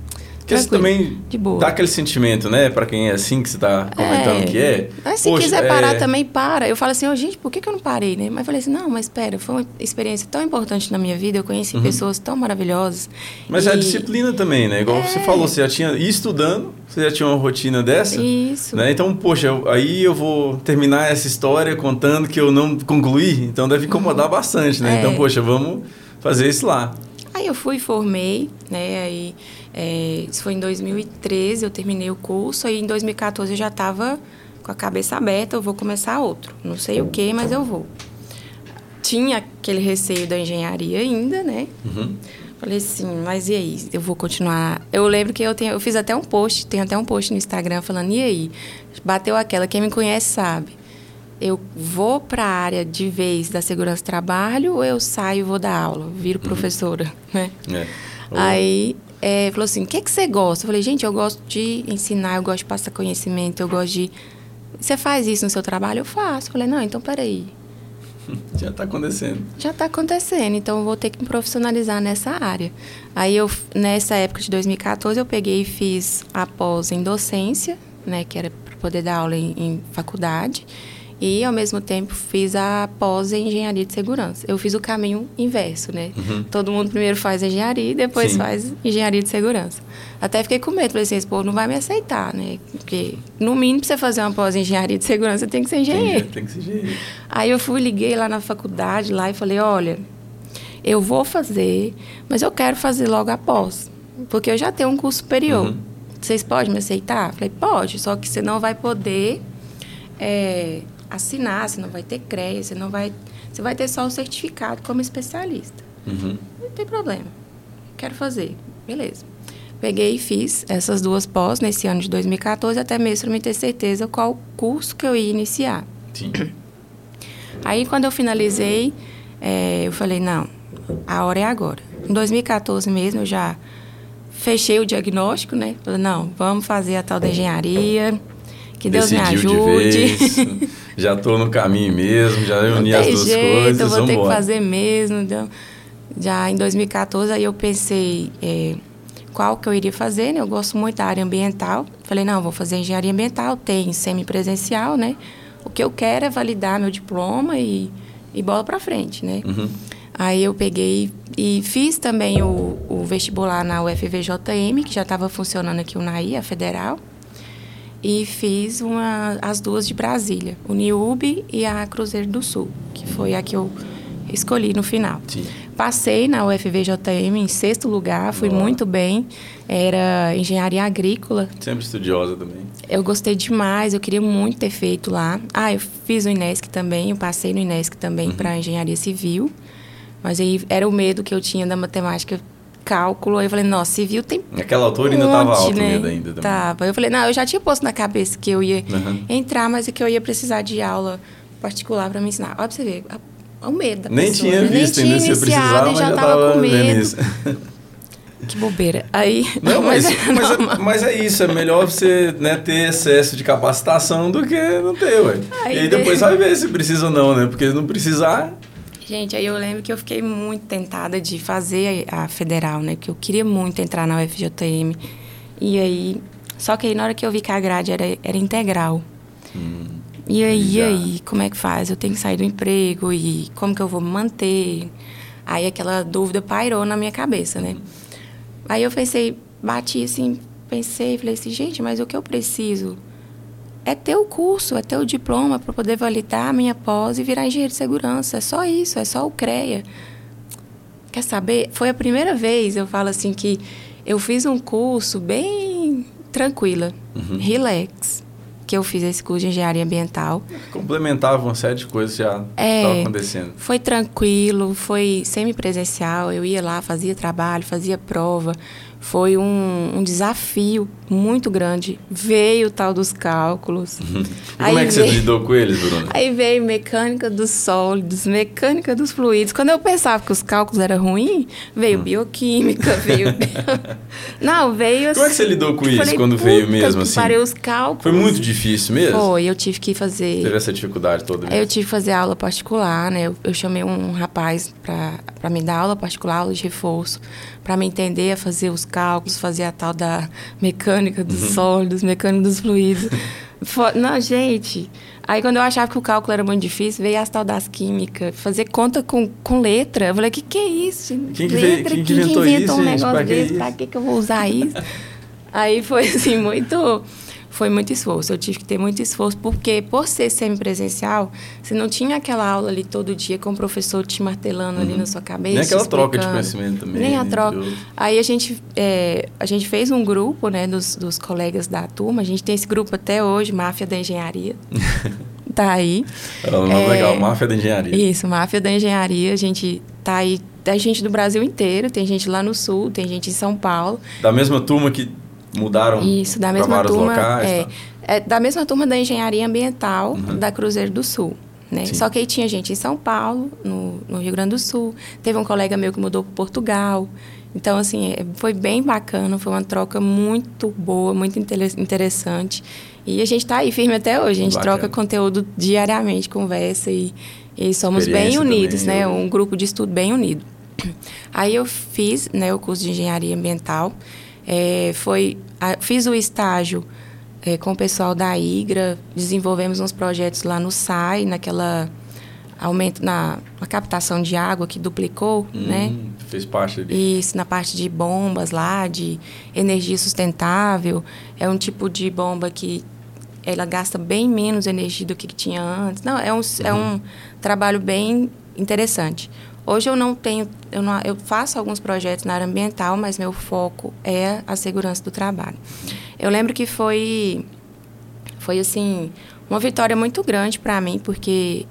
Speaker 1: Porque você também de boa. dá aquele sentimento, né? Para quem é assim que você tá comentando é. que é.
Speaker 2: Mas se Poxa, quiser parar é... também, para. Eu falo assim, oh, gente, por que, que eu não parei, né? Mas eu falei assim, não, mas espera, foi uma experiência tão importante na minha vida, eu conheci uhum. pessoas tão maravilhosas.
Speaker 1: Mas
Speaker 2: e...
Speaker 1: é a disciplina também, né? Igual é. você falou, você já tinha ia estudando, você já tinha uma rotina dessa.
Speaker 2: Isso.
Speaker 1: Né? Então, poxa, aí eu vou terminar essa história contando que eu não concluí, então deve incomodar uhum. bastante, né? Então, é. poxa, vamos fazer isso lá.
Speaker 2: Aí eu fui, formei, né? Aí é, isso foi em 2013, eu terminei o curso, aí em 2014 eu já estava com a cabeça aberta, eu vou começar outro. Não sei o que, mas eu vou. Tinha aquele receio da engenharia ainda, né? Uhum. Falei assim, mas e aí? Eu vou continuar. Eu lembro que eu, tenho, eu fiz até um post, tem até um post no Instagram falando, e aí? Bateu aquela, quem me conhece sabe. Eu vou para a área de vez da segurança do trabalho ou eu saio e vou dar aula, viro uhum. professora, *laughs* né? É. Aí é, falou assim: o que, é que você gosta? Eu falei: gente, eu gosto de ensinar, eu gosto de passar conhecimento, eu gosto de. Você faz isso no seu trabalho? Eu faço. Eu falei: não, então peraí. *laughs*
Speaker 1: Já está acontecendo.
Speaker 2: Já está acontecendo, então eu vou ter que me profissionalizar nessa área. Aí eu, nessa época de 2014, eu peguei e fiz a pós em docência, né, que era para poder dar aula em, em faculdade. E, ao mesmo tempo, fiz a pós em engenharia de segurança. Eu fiz o caminho inverso, né? Uhum. Todo mundo primeiro faz engenharia e depois Sim. faz engenharia de segurança. Até fiquei com medo, falei assim, esse povo não vai me aceitar, né? Porque, no mínimo, para você fazer uma pós em engenharia de segurança, tem que ser engenheiro.
Speaker 1: Tem, tem que ser engenheiro.
Speaker 2: Aí eu fui, liguei lá na faculdade lá e falei, olha, eu vou fazer, mas eu quero fazer logo a pós. Porque eu já tenho um curso superior. Uhum. Vocês podem me aceitar? Falei, pode, só que você não vai poder... É, assinar, você não vai ter CREA, você não vai. Você vai ter só o certificado como especialista. Uhum. Não tem problema. Quero fazer. Beleza. Peguei e fiz essas duas pós nesse ano de 2014, até mesmo para me ter certeza qual curso que eu ia iniciar.
Speaker 1: Sim. *coughs*
Speaker 2: Aí, quando eu finalizei, é, eu falei, não, a hora é agora. Em 2014 mesmo, eu já fechei o diagnóstico, né? Falei, não, vamos fazer a tal da engenharia, que Deus Decidiu me ajude.
Speaker 1: já estou no caminho mesmo, já uni as duas jeito, coisas.
Speaker 2: Eu vou
Speaker 1: ter
Speaker 2: que fazer mesmo. Então, já em 2014, aí eu pensei é, qual que eu iria fazer, né? Eu gosto muito da área ambiental. Falei, não, vou fazer engenharia ambiental, tem semipresencial, né? O que eu quero é validar meu diploma e, e bola para frente, né? Uhum. Aí eu peguei e fiz também o, o vestibular na UFVJM, que já estava funcionando aqui o NAI, a federal e fiz uma, as duas de Brasília, o Niub e a Cruzeiro do Sul, que foi a que eu escolhi no final.
Speaker 1: Sim.
Speaker 2: Passei na UFVJM em sexto lugar, fui muito bem. Era engenharia agrícola.
Speaker 1: Sempre estudiosa também.
Speaker 2: Eu gostei demais, eu queria muito ter feito lá. Ah, eu fiz o INESC também, eu passei no INESC também uhum. para engenharia civil. Mas aí era o medo que eu tinha da matemática cálculo. Aí eu falei, nossa, civil tem.
Speaker 1: Naquela altura ainda estava alto né? medo ainda. Também.
Speaker 2: Tava. Eu falei, não, eu já tinha posto na cabeça que eu ia uhum. entrar, mas é que eu ia precisar de aula particular para me ensinar. Olha pra você ver, o medo da
Speaker 1: Nem
Speaker 2: pessoa,
Speaker 1: tinha
Speaker 2: né?
Speaker 1: visto
Speaker 2: Nem
Speaker 1: ainda
Speaker 2: tinha
Speaker 1: se precisava, mas já, já tava, com medo. *laughs*
Speaker 2: Que bobeira. Aí,
Speaker 1: não, mas, *laughs* mas, mas, é, mas, é, isso, é melhor você né, ter excesso de capacitação do que não ter, ué. Aí, e aí depois vai ver se precisa ou não, né? Porque não precisar,
Speaker 2: Gente, aí eu lembro que eu fiquei muito tentada de fazer a federal, né? Que eu queria muito entrar na UFJM. E aí, só que aí na hora que eu vi que a grade era, era integral. Hum, e aí, aí, como é que faz? Eu tenho que sair do emprego e como que eu vou me manter? Aí aquela dúvida pairou na minha cabeça, né? Aí eu pensei, bati assim, pensei, falei assim, gente, mas o que eu preciso é ter o curso, é ter o diploma para poder validar a minha pós e virar engenheiro de segurança. É só isso, é só o CREA. Quer saber? Foi a primeira vez, eu falo assim, que eu fiz um curso bem tranquila, uhum. relax, que eu fiz esse curso de engenharia ambiental.
Speaker 1: Complementava uma série de coisas já é, acontecendo.
Speaker 2: Foi tranquilo, foi semipresencial, eu ia lá, fazia trabalho, fazia prova, foi um, um, desafio muito grande. Veio o tal dos cálculos. *laughs*
Speaker 1: Como é que veio, você lidou com eles, Bruna?
Speaker 2: Aí veio mecânica dos sólidos, mecânica dos fluidos. Quando eu pensava que os cálculos eram ruins, veio hum. bioquímica, veio. *laughs* *laughs* Não, veio
Speaker 1: assim. Como é que você lidou com isso falei, quando veio mesmo assim?
Speaker 2: Parei os cálculos.
Speaker 1: Foi muito difícil mesmo?
Speaker 2: Foi, eu tive que fazer.
Speaker 1: Teve essa dificuldade toda mesmo?
Speaker 2: Eu tive que fazer aula particular, né? Eu, eu chamei um rapaz para me dar aula particular, aula de reforço para me entender a fazer os cálculos, fazer a tal da mecânica dos uhum. sólidos, mecânica dos fluidos. *laughs* Não, gente. Aí quando eu achava que o cálculo era muito difícil, veio as tal das químicas, fazer conta com, com letra. Eu falei, o que, que é isso?
Speaker 1: Quem que, letra, quem que inventou, quem inventou
Speaker 2: isso, um negócio pra desse? Para que, que eu vou usar isso? *laughs* Aí foi assim, muito foi muito esforço. Eu tive que ter muito esforço, porque por ser semipresencial, você não tinha aquela aula ali todo dia com o professor te martelando uhum. ali na sua cabeça.
Speaker 1: Nem aquela troca de conhecimento também.
Speaker 2: Nem a né, troca. Aí a gente, é, a gente fez um grupo né, dos, dos colegas da turma. A gente tem esse grupo até hoje, Máfia da Engenharia. *laughs* tá aí.
Speaker 1: É um nome é, legal, Máfia da Engenharia.
Speaker 2: Isso, Máfia da Engenharia. A gente tá aí. Tem gente do Brasil inteiro, tem gente lá no Sul, tem gente em São Paulo.
Speaker 1: Da mesma turma que mudaram
Speaker 2: Isso, da mesma turma, locais, é, tá? é, da mesma turma da engenharia ambiental uhum. da Cruzeiro do Sul. Né? Só que aí tinha gente em São Paulo, no, no, Rio Grande do Sul. Teve um colega meu que mudou para Portugal. Então, assim, é, foi bem bacana, foi uma troca muito boa, muito interessante. E a gente está aí firme até hoje. A gente bacana. troca conteúdo diariamente, conversa e, e somos bem unidos, também, né? Eu... Um grupo de estudo bem unido. Aí eu fiz né, o curso de engenharia ambiental. É, foi, a, fiz o estágio é, com o pessoal da IGRA, desenvolvemos uns projetos lá no SAI, naquela aumento na, na captação de água que duplicou, hum, né?
Speaker 1: Fez parte ali.
Speaker 2: Isso, na parte de bombas lá, de energia sustentável. É um tipo de bomba que ela gasta bem menos energia do que tinha antes. Não, é um, é uhum. é um trabalho bem interessante. Hoje eu não tenho, eu, não, eu faço alguns projetos na área ambiental, mas meu foco é a segurança do trabalho. Eu lembro que foi, foi assim, uma vitória muito grande para mim, porque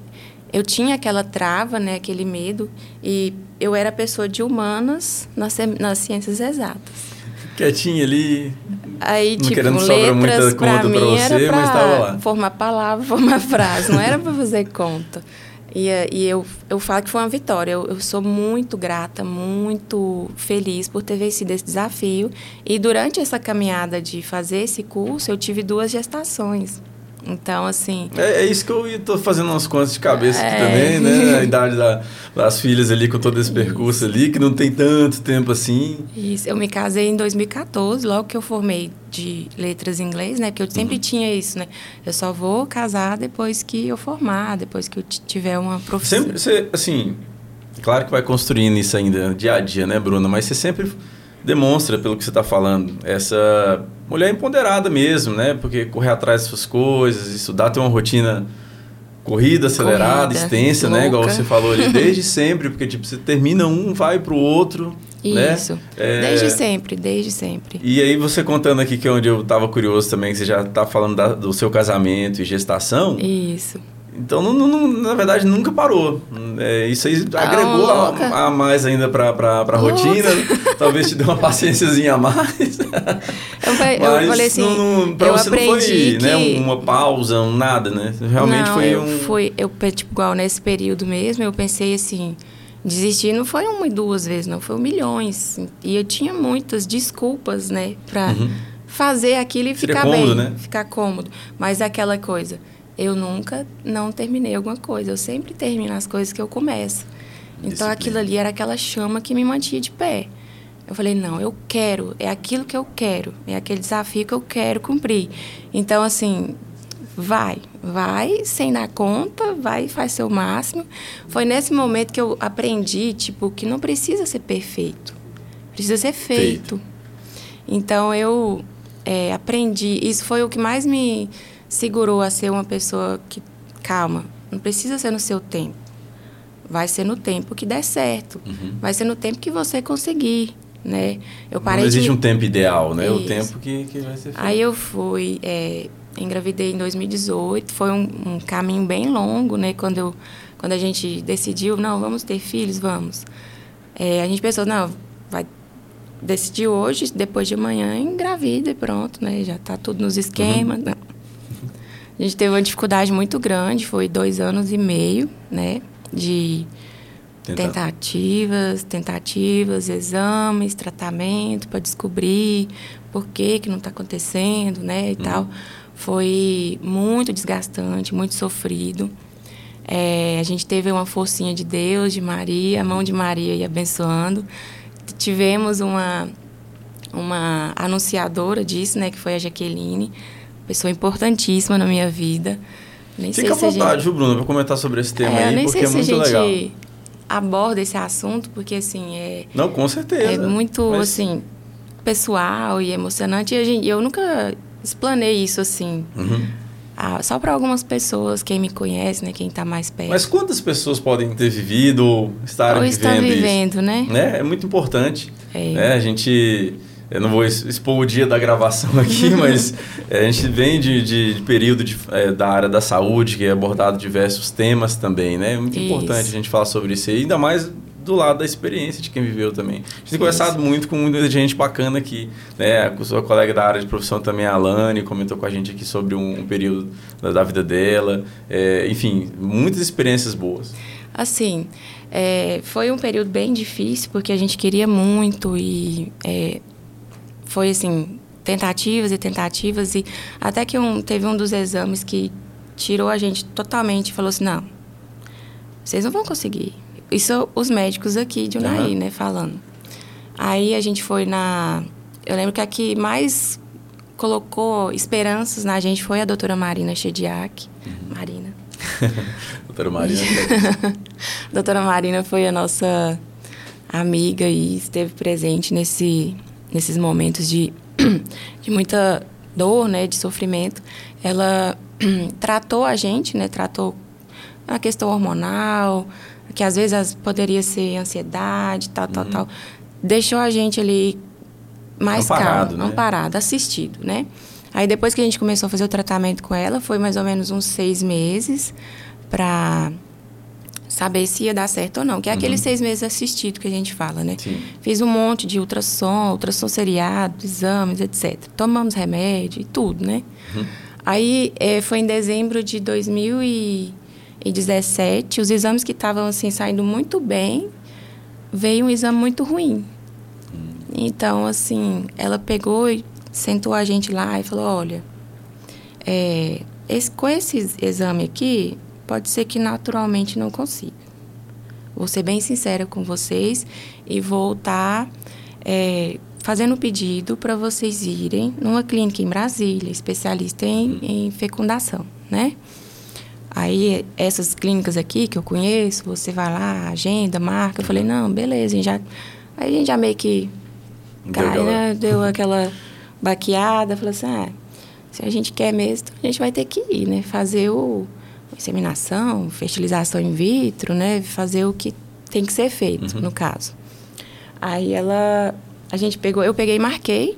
Speaker 2: eu tinha aquela trava, né, aquele medo, e eu era pessoa de humanas nas, nas ciências exatas.
Speaker 1: Quietinha ali,
Speaker 2: Aí, não tipo, letras para mim você, era para formar palavra, formar frase, não era para fazer conta. E, e eu, eu falo que foi uma vitória. Eu, eu sou muito grata, muito feliz por ter vencido esse desafio. E durante essa caminhada de fazer esse curso, eu tive duas gestações. Então, assim.
Speaker 1: É, é isso que eu estou fazendo umas contas de cabeça é... aqui também, né? *laughs* A idade da, das filhas ali com todo esse percurso ali, que não tem tanto tempo assim.
Speaker 2: Isso. Eu me casei em 2014, logo que eu formei de letras em inglês, né? Porque eu sempre uhum. tinha isso, né? Eu só vou casar depois que eu formar, depois que eu tiver uma profissão.
Speaker 1: Sempre, você, assim, claro que vai construindo isso ainda dia a dia, né, Bruna? Mas você sempre demonstra, pelo que você está falando, essa mulher empoderada mesmo, né? Porque correr atrás das suas coisas, estudar, ter uma rotina corrida, acelerada, corrida, extensa, louca. né? Igual você falou ali, *laughs* desde sempre, porque tipo, você termina um, vai para o outro.
Speaker 2: Né? Isso. Né? É... Desde sempre, desde sempre.
Speaker 1: E aí você contando aqui que é onde eu estava curioso também, que você já está falando da, do seu casamento e gestação.
Speaker 2: Isso.
Speaker 1: Então, não, não, na verdade, nunca parou. É, isso aí tá agregou a, a, mais ainda para a rotina. Talvez te dê uma paciênciazinha a mais.
Speaker 2: Eu, falei, eu falei assim, não,
Speaker 1: pra
Speaker 2: eu
Speaker 1: você
Speaker 2: aprendi
Speaker 1: não foi
Speaker 2: que...
Speaker 1: né, uma pausa, um nada, né? Realmente
Speaker 2: não,
Speaker 1: foi
Speaker 2: eu
Speaker 1: um...
Speaker 2: Fui, eu, tipo, igual nesse período mesmo, eu pensei assim... Desistir não foi uma e duas vezes, não. Foi milhões. E eu tinha muitas desculpas, né? Para uhum. fazer aquilo e Seria ficar cômodo, bem. Né? Ficar cômodo. Mas é aquela coisa eu nunca não terminei alguma coisa. Eu sempre termino as coisas que eu começo. Então aquilo ali era aquela chama que me mantinha de pé. Eu falei, não, eu quero, é aquilo que eu quero, é aquele desafio que eu quero cumprir. Então, assim, vai, vai sem dar conta, vai faz seu máximo. Foi nesse momento que eu aprendi, tipo, que não precisa ser perfeito, precisa ser feito. feito. Então, eu é, aprendi, isso foi o que mais me segurou a ser uma pessoa que, calma, não precisa ser no seu tempo. Vai ser no tempo que der certo.
Speaker 1: Uhum.
Speaker 2: Vai ser no tempo que você conseguir, né? Eu parei
Speaker 1: Não existe
Speaker 2: de...
Speaker 1: um tempo ideal, né? O
Speaker 2: Isso.
Speaker 1: tempo que, que vai ser feito.
Speaker 2: Aí eu fui, é, engravidei em 2018, foi um, um caminho bem longo, né? Quando, eu, quando a gente decidiu, não, vamos ter filhos, vamos. É, a gente pensou, não, vai decidir hoje, depois de amanhã engravida e pronto, né? Já tá tudo nos esquemas. Não. A gente teve uma dificuldade muito grande, foi dois anos e meio, né? De
Speaker 1: Tentar.
Speaker 2: tentativas, tentativas, exames, tratamento para descobrir por que que não está acontecendo, né, e tal. Foi muito desgastante, muito sofrido. É, a gente teve uma forcinha de Deus, de Maria, a mão de Maria ia abençoando. Tivemos uma uma anunciadora disso, né, que foi a Jaqueline, pessoa importantíssima na minha vida. Nem
Speaker 1: Fica à vontade,
Speaker 2: gente-
Speaker 1: viu, Bruno, para comentar sobre esse tema
Speaker 2: é,
Speaker 1: aí,
Speaker 2: nem
Speaker 1: porque
Speaker 2: sei
Speaker 1: é
Speaker 2: se
Speaker 1: muito
Speaker 2: a gente
Speaker 1: legal.
Speaker 2: aborda esse assunto, porque assim, é,
Speaker 1: Não, com certeza.
Speaker 2: é muito
Speaker 1: Mas-
Speaker 2: assim, pessoal e emocionante. E a gente, eu nunca explanei isso assim.
Speaker 1: Uhum.
Speaker 2: ah, só para algumas pessoas, quem me conhece, né, quem está mais perto.
Speaker 1: Mas quantas pessoas podem ter vivido ou estarem
Speaker 2: Ou estão
Speaker 1: vivendo,
Speaker 2: vivendo, né?
Speaker 1: isso? Né? É muito importante.
Speaker 2: É.
Speaker 1: Né? A gente... Eu não vou expor o dia da gravação *laughs* aqui, mas é, a gente vem de, de, de período de, é, da área da saúde, que é abordado diversos temas também, né? É muito
Speaker 2: Isso.
Speaker 1: importante a gente falar sobre isso ainda mais do lado da experiência de quem viveu também. A gente tem conversado muito com muita gente bacana aqui, né? A sua colega da área de profissão também, a Alane, comentou com a gente aqui sobre um, um período da, da vida dela. É, enfim, muitas experiências boas.
Speaker 2: Assim, é, foi um período bem difícil, porque a gente queria muito e é, foi assim, tentativas e tentativas e até que um, teve um dos exames que tirou a gente totalmente e falou assim, não, vocês não vão conseguir. Isso os médicos aqui de Unai,
Speaker 1: Aham.
Speaker 2: né, falando. Aí a gente foi na... Eu lembro que a que mais colocou esperanças na gente foi a doutora Marina Chediak. Marina. *laughs*
Speaker 1: Doutora Marina. *laughs*
Speaker 2: doutora Marina foi a nossa amiga e esteve presente nesse, nesses momentos de, *clears throat* de muita dor, né, de sofrimento. Ela *clears throat* tratou a gente, né, tratou a questão hormonal, que às vezes poderia ser ansiedade, tal, tal, tal. Deixou a gente ali mais
Speaker 1: Amparado,
Speaker 2: calmo,
Speaker 1: né?
Speaker 2: amparado, assistido, né? Aí depois que a gente começou a fazer o tratamento com ela, foi mais ou menos uns seis meses para saber se ia dar certo ou não. Que é aqueles seis meses assistido que a gente fala, né?
Speaker 1: Sim.
Speaker 2: Fiz um monte de ultrassom, ultrassom seriado, exames, etc. Tomamos remédio e tudo, né? Aí eh, foi em dezembro de 2017, os exames que estavam assim saindo muito bem, veio um exame muito ruim. Então, assim, ela pegou e sentou a gente lá e falou: olha, é, esse- com esse exame aqui, pode ser que naturalmente não consiga. Vou ser bem sincera com vocês e vou estar é, fazendo um pedido para vocês irem numa clínica em Brasília, especialista em, em fecundação, né? Aí, essas clínicas aqui que eu conheço, você vai lá, agenda, marca. Eu falei, não, beleza, a gente já... Aí a gente já meio que
Speaker 1: Deu
Speaker 2: cai,
Speaker 1: aquela-
Speaker 2: né? Deu aquela baqueada, falou assim, ah, se a gente quer mesmo, a gente vai ter que ir, né? Fazer o inseminação, fertilização in vitro, né? Fazer o que tem que ser feito, no caso. Aí ela, a gente pegou, eu peguei e marquei.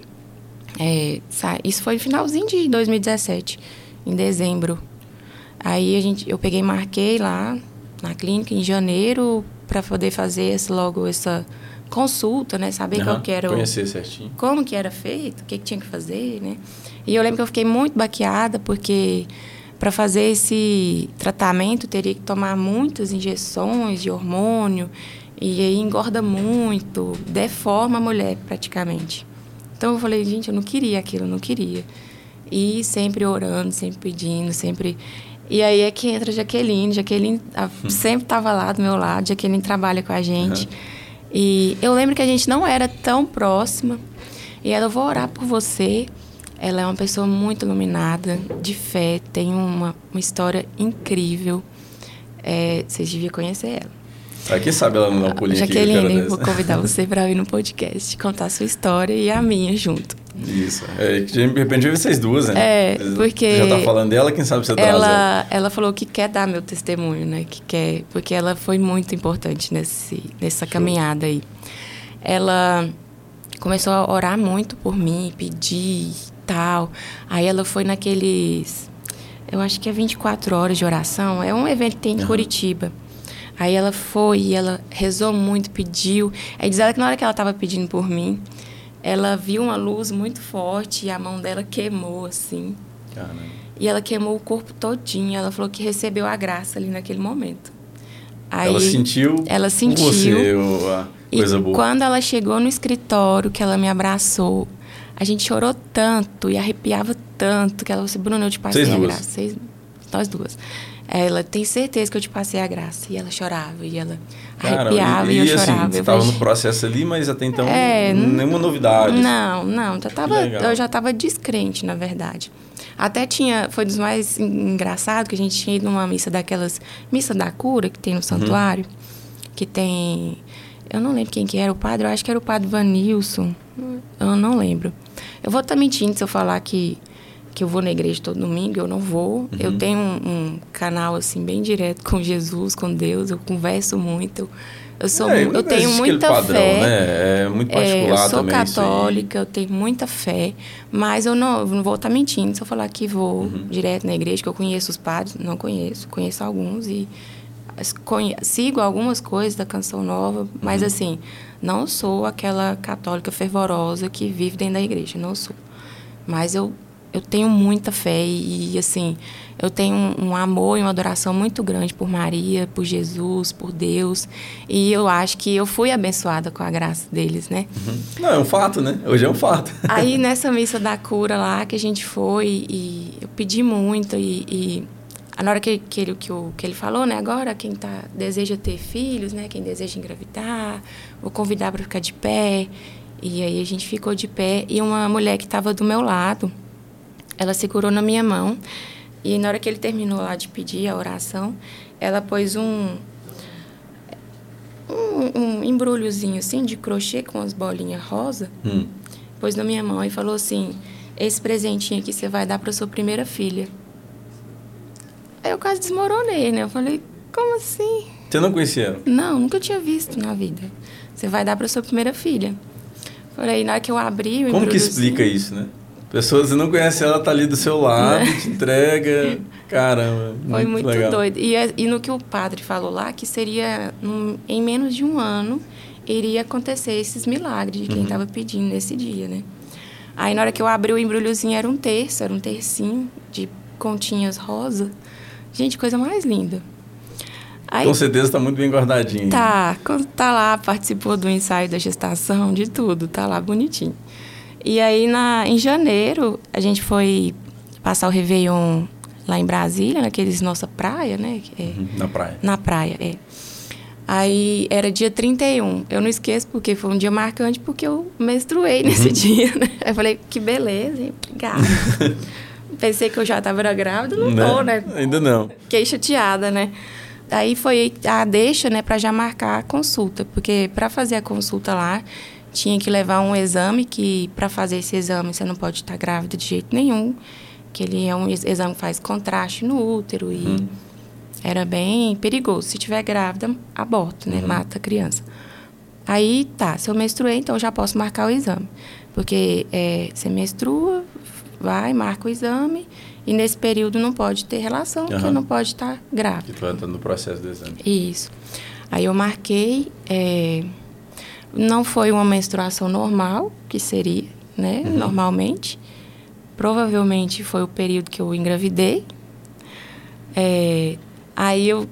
Speaker 2: é, isso foi no finalzinho de 2017, em dezembro. Aí a gente, eu peguei e marquei lá na clínica em janeiro para poder fazer esse, logo essa consulta, né? Saber qual
Speaker 1: Aham,
Speaker 2: que era o,
Speaker 1: Conhecer certinho.
Speaker 2: como que era feito, o que, que tinha que fazer, né? E eu lembro que eu fiquei muito baqueada, porque para fazer esse tratamento teria que tomar muitas injeções de hormônio, e aí engorda muito, deforma a mulher praticamente. Então eu falei, gente, eu não queria aquilo, eu não queria. E sempre orando, sempre pedindo, sempre. E aí é que entra a Jaqueline. Jaqueline a- sempre estava lá do meu lado, Jaqueline trabalha com a gente. E eu lembro que a gente não era tão próxima. E ela, eu vou orar por você. Ela é uma pessoa muito iluminada, de fé, tem uma, uma história incrível. É, vocês deviam conhecer ela.
Speaker 1: Ah, quem sabe ela não dá um pulinho
Speaker 2: Jaqueline, vou convidar você para vir no podcast, contar a sua história e a minha junto.
Speaker 1: Isso. É, de repente eu vocês duas, né?
Speaker 2: É, porque...
Speaker 1: Você já tá falando dela, quem sabe você traz
Speaker 2: ela.
Speaker 1: ela.
Speaker 2: Ela falou que quer dar meu testemunho, né? Que quer... Porque ela foi muito importante nesse, nessa
Speaker 1: Show.
Speaker 2: caminhada aí. Ela começou a orar muito por mim, pedir tal. Aí ela foi naqueles... Eu acho que é 24 horas de oração. É um evento que tem em
Speaker 1: Aham.
Speaker 2: Curitiba. Aí ela foi e ela rezou muito, pediu. Aí diz ela que na hora que ela estava pedindo por mim, ela viu uma luz muito forte e a mão dela queimou, assim.
Speaker 1: Caramba.
Speaker 2: E ela queimou o corpo todinho. Ela falou que recebeu a graça ali naquele momento. Aí,
Speaker 1: ela sentiu
Speaker 2: ela sentiu.
Speaker 1: você o- a
Speaker 2: e
Speaker 1: coisa boa.
Speaker 2: quando ela chegou no escritório, que ela me abraçou, a gente chorou tanto e arrepiava tanto que ela falou assim, Bruno, eu te passei
Speaker 1: Vocês
Speaker 2: a
Speaker 1: duas?
Speaker 2: graça. Vocês, nós duas. Ela tem certeza que eu te passei a graça. E ela chorava, e ela
Speaker 1: Cara,
Speaker 2: arrepiava e,
Speaker 1: e,
Speaker 2: eu
Speaker 1: e, assim,
Speaker 2: chorava.
Speaker 1: Você
Speaker 2: Eu
Speaker 1: estava no processo ali, mas até então
Speaker 2: É,
Speaker 1: nenhuma novidade.
Speaker 2: Não, não, já tava, eu já estava descrente, na verdade. Até tinha, foi dos mais en- engraçado que a gente tinha ido numa missa daquelas, missa da cura que tem
Speaker 1: Uhum.
Speaker 2: no santuário, que tem, eu não lembro quem que era o padre, eu acho que era o padre Vanilson, eu não lembro. Eu vou estar mentindo se eu falar que que eu vou na igreja todo domingo, eu não vou. Eu
Speaker 1: Uhum.
Speaker 2: tenho um, um canal assim bem direto com Jesus, com Deus, eu converso muito. Eu, eu sou,
Speaker 1: É,
Speaker 2: eu tenho muita
Speaker 1: padrão,
Speaker 2: fé.
Speaker 1: Né? É muito particular
Speaker 2: É, eu sou
Speaker 1: também
Speaker 2: católica, eu tenho muita fé, mas eu não, eu não vou estar mentindo se eu falar que vou
Speaker 1: Uhum.
Speaker 2: direto na igreja, que eu conheço os padres, não conheço, conheço alguns e sigo algumas coisas da canção nova, mas
Speaker 1: Uhum.
Speaker 2: assim, não sou aquela católica fervorosa que vive dentro da igreja, não sou. Mas eu, eu tenho muita fé e, assim, eu tenho um, um amor e uma adoração muito grande por Maria, por Jesus, por Deus. E eu acho que eu fui abençoada com a graça deles, né?
Speaker 1: Não, é um fato, né? Hoje é um fato.
Speaker 2: Aí nessa missa da cura lá que a gente foi e eu pedi muito e, e na hora que, que, ele, que, o, que ele falou, né? Agora quem tá, deseja ter filhos, né? Quem deseja engravidar, vou convidar para ficar de pé. E aí a gente ficou de pé e uma mulher que estava do meu lado, ela segurou na minha mão e na hora que ele terminou lá de pedir a oração, ela pôs um um, um embrulhozinho assim de crochê com as bolinhas rosa
Speaker 1: Hum.
Speaker 2: pôs na minha mão e falou assim: Esse presentinho aqui você vai dar para sua primeira filha. Aí eu quase desmoronei, né? Eu falei: Como assim?
Speaker 1: Você não conhecia?
Speaker 2: Não, nunca tinha visto na vida. Você vai dar para sua primeira filha. Falei: Na hora que eu abri o
Speaker 1: Como que explica isso, né? Pessoa, você não conhece ela, tá ali do seu lado, te entrega. *laughs* Caramba.
Speaker 2: Foi muito
Speaker 1: legal.
Speaker 2: doido. E, é- e no que o padre falou lá, que seria num- em menos de um ano iria acontecer esses milagres de quem
Speaker 1: Uhum.
Speaker 2: estava pedindo nesse dia, né? Aí na hora que eu abri o embrulhozinho era um terço, era um tercinho de continhas rosa. Gente, coisa mais linda. Aí
Speaker 1: Com certeza tá muito bem guardadinho.
Speaker 2: tá, quando tá lá, participou do ensaio da gestação, de tudo, tá lá bonitinho. E aí na, em janeiro a gente foi passar o Réveillon lá em Brasília, naqueles nossa praia, né? é-
Speaker 1: Uhum, Na praia.
Speaker 2: na praia, é. Aí era dia 31. Eu não esqueço porque foi um dia marcante porque eu menstruei nesse *laughs* dia, né? Aí eu falei, que beleza, hein? Obrigada. *laughs* Pensei que eu já estava grávida, não tô, né?
Speaker 1: Ainda não.
Speaker 2: Fiquei chateada, né? Daí foi a deixa, né, para já marcar a consulta, porque para fazer a consulta lá tinha que levar um exame que para fazer esse exame você não pode estar grávida de jeito nenhum, que ele é um ex- exame que faz contraste no útero e
Speaker 1: Hum.
Speaker 2: era bem perigoso. Se tiver grávida, aborto, né?
Speaker 1: Uhum.
Speaker 2: Mata a criança. Aí tá, se eu menstruei, então eu já posso marcar o exame. Porque é, você menstrua, vai, marca o exame, e nesse período não pode ter relação, porque
Speaker 1: Aham.
Speaker 2: não pode estar grávida.
Speaker 1: Que tu vai no processo do exame.
Speaker 2: Isso. Aí eu marquei. é, não foi uma menstruação normal, que seria, né?
Speaker 1: Uhum.
Speaker 2: Normalmente. Provavelmente foi o período que eu engravidei. É, aí eu.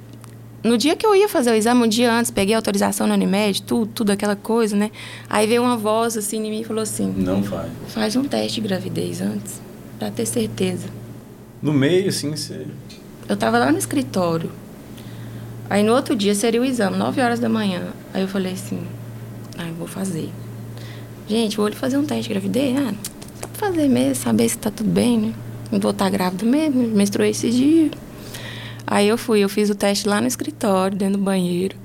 Speaker 2: No dia que eu ia fazer o exame, um dia antes, peguei autorização na Unimed, tudo, tudo aquela coisa, né? Aí veio uma voz assim em mim e falou assim:
Speaker 1: Não faz.
Speaker 2: faz um teste de gravidez antes, pra ter certeza.
Speaker 1: No meio, assim, você.
Speaker 2: Eu tava lá no escritório. Aí no outro dia seria o exame, 9 horas da manhã. Aí eu falei assim, ah, eu vou fazer. Gente, vou lhe fazer um teste de gravidez? Ah, só pra fazer mesmo, saber se tá tudo bem, né? Não vou estar grávida mesmo, menstruei esse dia. Aí eu fui, eu fiz o teste lá no escritório, dentro do banheiro.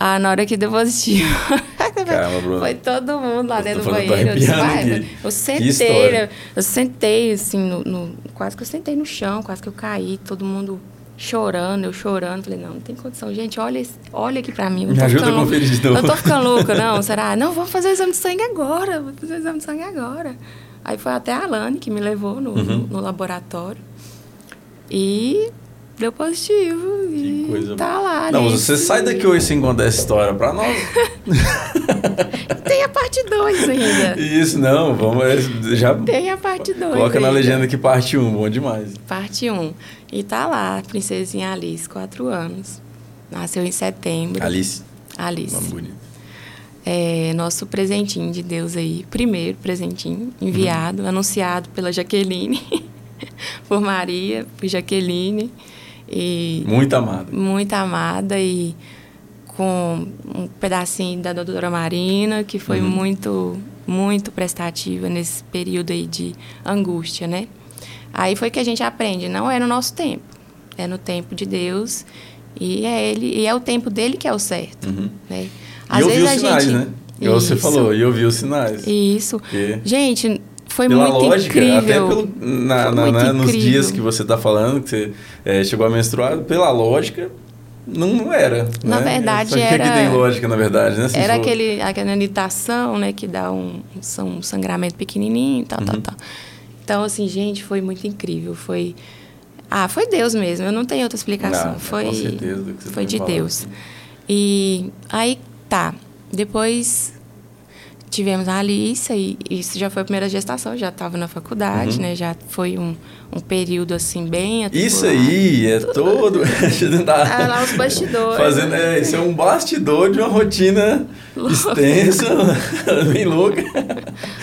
Speaker 2: Ah, na hora que deu positivo. *laughs*
Speaker 1: Caramba, Bruno.
Speaker 2: Foi todo mundo lá
Speaker 1: Eu
Speaker 2: dentro do banheiro. Eu, disse, "Vai, eu sentei, eu sentei assim, no, no- quase que eu sentei no chão, quase que eu caí, todo mundo chorando, eu chorando. Falei, não, não tem condição. Gente, olha, olha aqui pra mim. eu não
Speaker 1: Me
Speaker 2: tô
Speaker 1: ajuda
Speaker 2: ficando
Speaker 1: a conferir de
Speaker 2: Eu
Speaker 1: novo.
Speaker 2: tô ficando louca, *laughs* não. Será? Não, vamos fazer o exame de sangue agora. Vamos fazer o exame de sangue agora. Aí foi até a Alane que me levou no,
Speaker 1: Uhum.
Speaker 2: no laboratório. E deu positivo.
Speaker 1: Que
Speaker 2: e
Speaker 1: coisa
Speaker 2: tá lá.
Speaker 1: Não,
Speaker 2: né?
Speaker 1: você sai daqui hoje sem contar essa história pra nós. *laughs*
Speaker 2: Tem a parte 2 ainda.
Speaker 1: Isso, não, vamos. é, Já
Speaker 2: Tem a parte 2.
Speaker 1: coloca na legenda aqui parte 1, bom demais.
Speaker 2: Parte 1. E tá lá, princesinha Alice, 4 anos. Nasceu em setembro.
Speaker 1: Alice,
Speaker 2: Alice.
Speaker 1: nome bonito.
Speaker 2: É nosso presentinho de Deus aí. Primeiro presentinho enviado,
Speaker 1: Uhum.
Speaker 2: anunciado pela Jaqueline. *laughs* por Maria, por Jaqueline. E
Speaker 1: Muito amado.
Speaker 2: muito amada e com um pedacinho da doutora Marina, que foi
Speaker 1: Uhum.
Speaker 2: muito, muito prestativa nesse período aí de angústia, né? Aí foi que a gente aprende, não é no nosso tempo, é no tempo de Deus e é ele e é o tempo dele que é o certo,
Speaker 1: Uhum.
Speaker 2: né?
Speaker 1: E eu vi os
Speaker 2: a
Speaker 1: sinais,
Speaker 2: gente-
Speaker 1: né? Igual você
Speaker 2: Isso,
Speaker 1: falou, e eu vi os sinais.
Speaker 2: Isso.
Speaker 1: Porque
Speaker 2: Gente, foi
Speaker 1: pela
Speaker 2: muito
Speaker 1: lógica,
Speaker 2: incrível.
Speaker 1: até pelo, na, na- na- nos
Speaker 2: incrível.
Speaker 1: dias que você está falando, que você é, chegou a menstruar, pela lógica, não, não era.
Speaker 2: Na
Speaker 1: né?
Speaker 2: verdade,
Speaker 1: Só que
Speaker 2: era-
Speaker 1: aqui tem lógica, na verdade, né? Se
Speaker 2: Era
Speaker 1: for-
Speaker 2: aquele, aquela anitação, né, que dá um, um sangramento pequenininho, tal, tal,
Speaker 1: Uhum.
Speaker 2: tal. Então, assim, gente, foi muito incrível. Foi, ah, foi Deus mesmo. Eu não tenho outra explicação.
Speaker 1: Não,
Speaker 2: foi,
Speaker 1: com certeza do que você
Speaker 2: foi
Speaker 1: tá
Speaker 2: de
Speaker 1: falando.
Speaker 2: Deus. E aí, tá. Depois tivemos a Alice e isso já foi a primeira gestação. Já estava na faculdade,
Speaker 1: Uhum.
Speaker 2: né? Já foi um, um período assim bem
Speaker 1: Isso
Speaker 2: atribulado.
Speaker 1: aí é todo. Tentar- *laughs*
Speaker 2: Ah, lá os bastidores.
Speaker 1: Fazendo, é, isso é um bastidor de uma rotina
Speaker 2: Louca.
Speaker 1: extensa, *laughs* bem louca.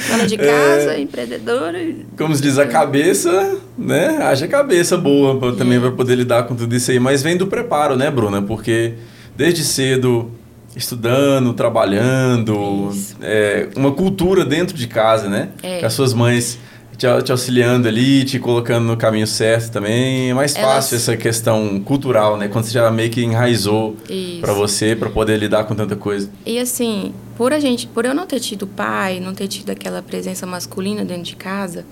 Speaker 2: Dona de casa, empreendedora.
Speaker 1: Como se diz, a cabeça, né? Haja cabeça boa pra, também
Speaker 2: É.
Speaker 1: para poder lidar com tudo isso aí. Mas vem do preparo, né, Bruna? Porque desde cedo, estudando, trabalhando, é, uma cultura dentro de casa, né?
Speaker 2: É.
Speaker 1: Com as suas mães te, te auxiliando ali, te colocando no caminho certo também. É mais
Speaker 2: Elas-
Speaker 1: fácil essa questão cultural, né? Quando você já meio que enraizou para você, para poder lidar com tanta coisa.
Speaker 2: E assim, por a gente, por eu não ter tido pai, não ter tido aquela presença masculina dentro de casa,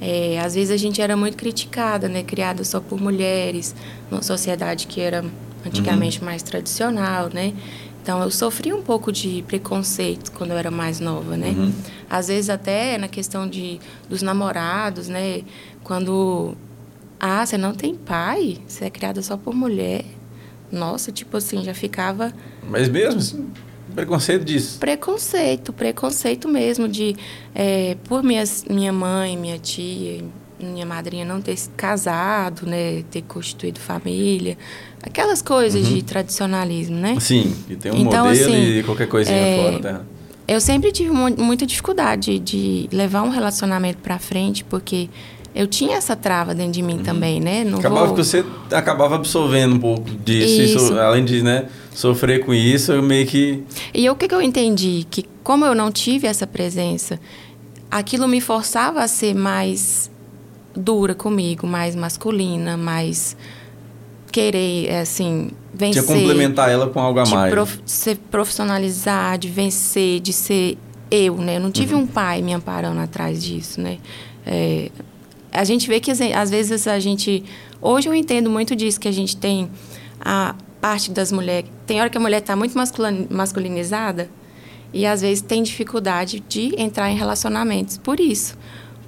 Speaker 2: é, às vezes a gente era muito criticada, né? Criada só por mulheres, numa sociedade que era antigamente
Speaker 1: Uhum.
Speaker 2: mais tradicional, né? Então eu sofri um pouco de preconceito quando eu era mais nova, né?
Speaker 1: Uhum.
Speaker 2: Às vezes até na questão de dos namorados, né? Quando ah, você não tem pai, você é criada só por mulher. Nossa, tipo assim, já ficava
Speaker 1: Mas mesmo assim, preconceito disso.
Speaker 2: Preconceito, preconceito mesmo de é, por minhas, minha mãe, minha tia, minha madrinha não ter se casado, né, ter constituído família, aquelas coisas de tradicionalismo, né?
Speaker 1: Sim, e tem um
Speaker 2: Então,
Speaker 1: modelo
Speaker 2: assim,
Speaker 1: e qualquer coisinha
Speaker 2: é,
Speaker 1: fora, tá?
Speaker 2: Eu sempre tive mu- muita dificuldade de levar um relacionamento para frente, porque eu tinha essa trava dentro de mim também, né? Não
Speaker 1: Acabava
Speaker 2: vou...
Speaker 1: que você acabava absorvendo um pouco disso,
Speaker 2: Isso.
Speaker 1: isso, além de né, sofrer com isso, eu meio que.
Speaker 2: E o que, que eu entendi? Que como eu não tive essa presença, aquilo me forçava a ser mais dura comigo, mais masculina, mais querer, é, assim, vencer.
Speaker 1: Tinha complementar ela com algo a
Speaker 2: de
Speaker 1: mais.
Speaker 2: prof- ser profissionalizar, de vencer, de ser eu, né? Eu não tive
Speaker 1: Uhum.
Speaker 2: um pai me amparando atrás disso, né? É, a gente vê que às vezes a gente hoje eu entendo muito disso que a gente tem a parte das mulheres tem hora que a mulher está muito masculin- masculinizada e às vezes tem dificuldade de entrar em relacionamentos por isso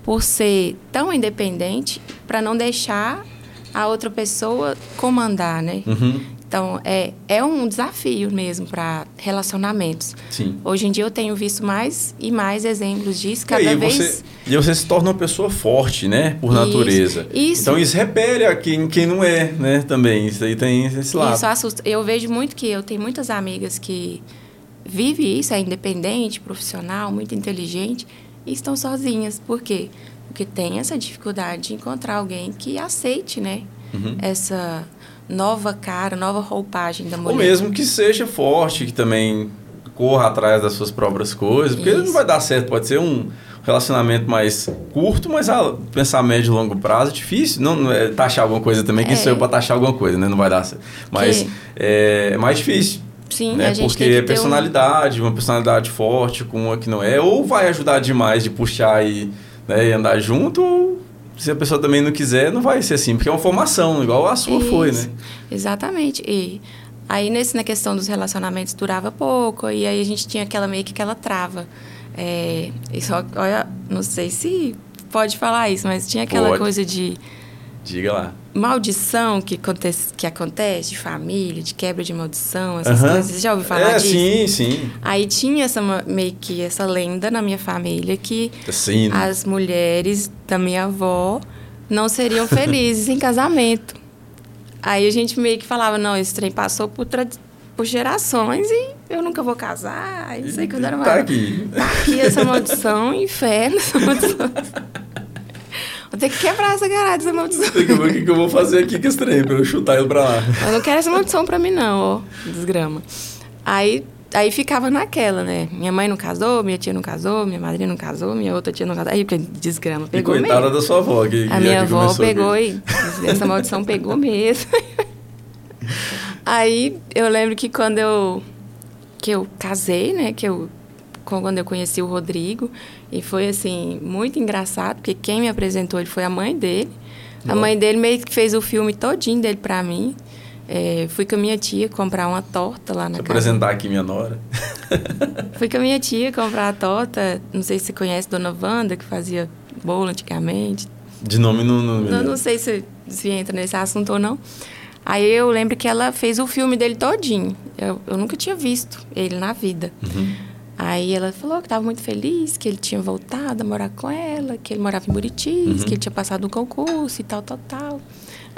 Speaker 2: por ser tão independente para não deixar a outra pessoa comandar né
Speaker 1: Uhum,
Speaker 2: então, é, é um desafio mesmo para relacionamentos.
Speaker 1: sim.
Speaker 2: Hoje em dia eu tenho visto mais e mais exemplos disso, cada
Speaker 1: e aí
Speaker 2: vez.
Speaker 1: você, e você se torna uma pessoa forte, né? Por
Speaker 2: Isso,
Speaker 1: natureza.
Speaker 2: isso.
Speaker 1: Então isso repele a quem, quem não é, né? Também. Isso aí tem esse lado.
Speaker 2: Isso assusta. Eu vejo muito que eu tenho muitas amigas que vivem isso, é independente, profissional, muito inteligente, e estão sozinhas. Por quê? Porque tem essa dificuldade de encontrar alguém que aceite, né?
Speaker 1: Uhum.
Speaker 2: Essa nova cara, nova roupagem da mulher.
Speaker 1: Ou mesmo que seja forte, que também corra atrás das suas próprias coisas, porque não
Speaker 2: Isso.
Speaker 1: vai dar certo, pode ser um relacionamento mais curto, mas a pensar médio e longo prazo é difícil. Não, não é taxar alguma coisa também, que
Speaker 2: É.
Speaker 1: sou eu para taxar alguma coisa, né? Não vai dar certo. Mas
Speaker 2: Que-
Speaker 1: é, é mais difícil.
Speaker 2: Sim,
Speaker 1: né?
Speaker 2: a gente
Speaker 1: Porque é personalidade, uma personalidade forte com uma que não é, ou vai ajudar demais de puxar e, né, e andar junto, ou se a pessoa também não quiser, não vai ser assim, porque é uma formação, igual a sua foi,
Speaker 2: Isso,
Speaker 1: né?
Speaker 2: Exatamente. E aí, nesse, na questão dos relacionamentos, durava pouco, e aí a gente tinha aquela meio que aquela trava. É, e só, olha, não sei se pode falar isso, mas tinha aquela
Speaker 1: Pode.
Speaker 2: coisa de
Speaker 1: Diga lá.
Speaker 2: maldição que acontece, que acontece de família, de quebra de maldição, essas
Speaker 1: Aham.
Speaker 2: coisas. Você já ouviu falar
Speaker 1: é,
Speaker 2: disso?
Speaker 1: sim, sim.
Speaker 2: Aí tinha essa meio que essa lenda na minha família que
Speaker 1: Sim. né?
Speaker 2: as mulheres da minha avó não seriam felizes em casamento. Aí a gente meio que falava, não, esse trem passou por, por gerações e eu nunca vou casar. Aí não sei quando era
Speaker 1: Tá
Speaker 2: mais.
Speaker 1: aqui.
Speaker 2: Tá aqui essa maldição, inferno, essa maldição. *laughs* Vou ter que quebrar essa garagem dessa maldição.
Speaker 1: Tem que ver o que que eu vou fazer aqui com esse trem, pra eu chutar ele pra lá.
Speaker 2: Eu não quero essa maldição pra mim, não, ó. Desgrama. Aí, aí ficava naquela, né? Minha mãe não casou, minha tia não casou, minha madrinha não casou, minha outra tia não casou. Aí, desgrama,
Speaker 1: E
Speaker 2: pegou
Speaker 1: coitada
Speaker 2: mesmo.
Speaker 1: da sua avó, que,
Speaker 2: A
Speaker 1: que
Speaker 2: minha
Speaker 1: é
Speaker 2: avó pegou
Speaker 1: aqui.
Speaker 2: e essa maldição pegou mesmo. *laughs* Aí eu lembro que quando eu que eu casei, né, que eu quando eu conheci o Rodrigo e foi assim muito engraçado porque quem me apresentou ele foi a mãe dele. A mãe dele meio que fez o filme todinho dele pra mim. É, fui com a minha tia comprar uma torta lá na
Speaker 1: Deixa
Speaker 2: casa.
Speaker 1: apresentar aqui minha nora. *laughs*
Speaker 2: Fui com a minha tia comprar a torta. Não sei se você conhece Dona Wanda, que fazia bolo antigamente.
Speaker 1: De nome não... não,
Speaker 2: Não, não sei se, se entra nesse assunto ou não. Aí eu lembro que ela fez o filme dele todinho. Eu, eu nunca tinha visto ele na vida.
Speaker 1: Uhum.
Speaker 2: Aí ela falou que estava muito feliz, que ele tinha voltado a morar com ela, que ele morava em Buritis,
Speaker 1: Uhum.
Speaker 2: que ele tinha passado um concurso e tal, tal, tal.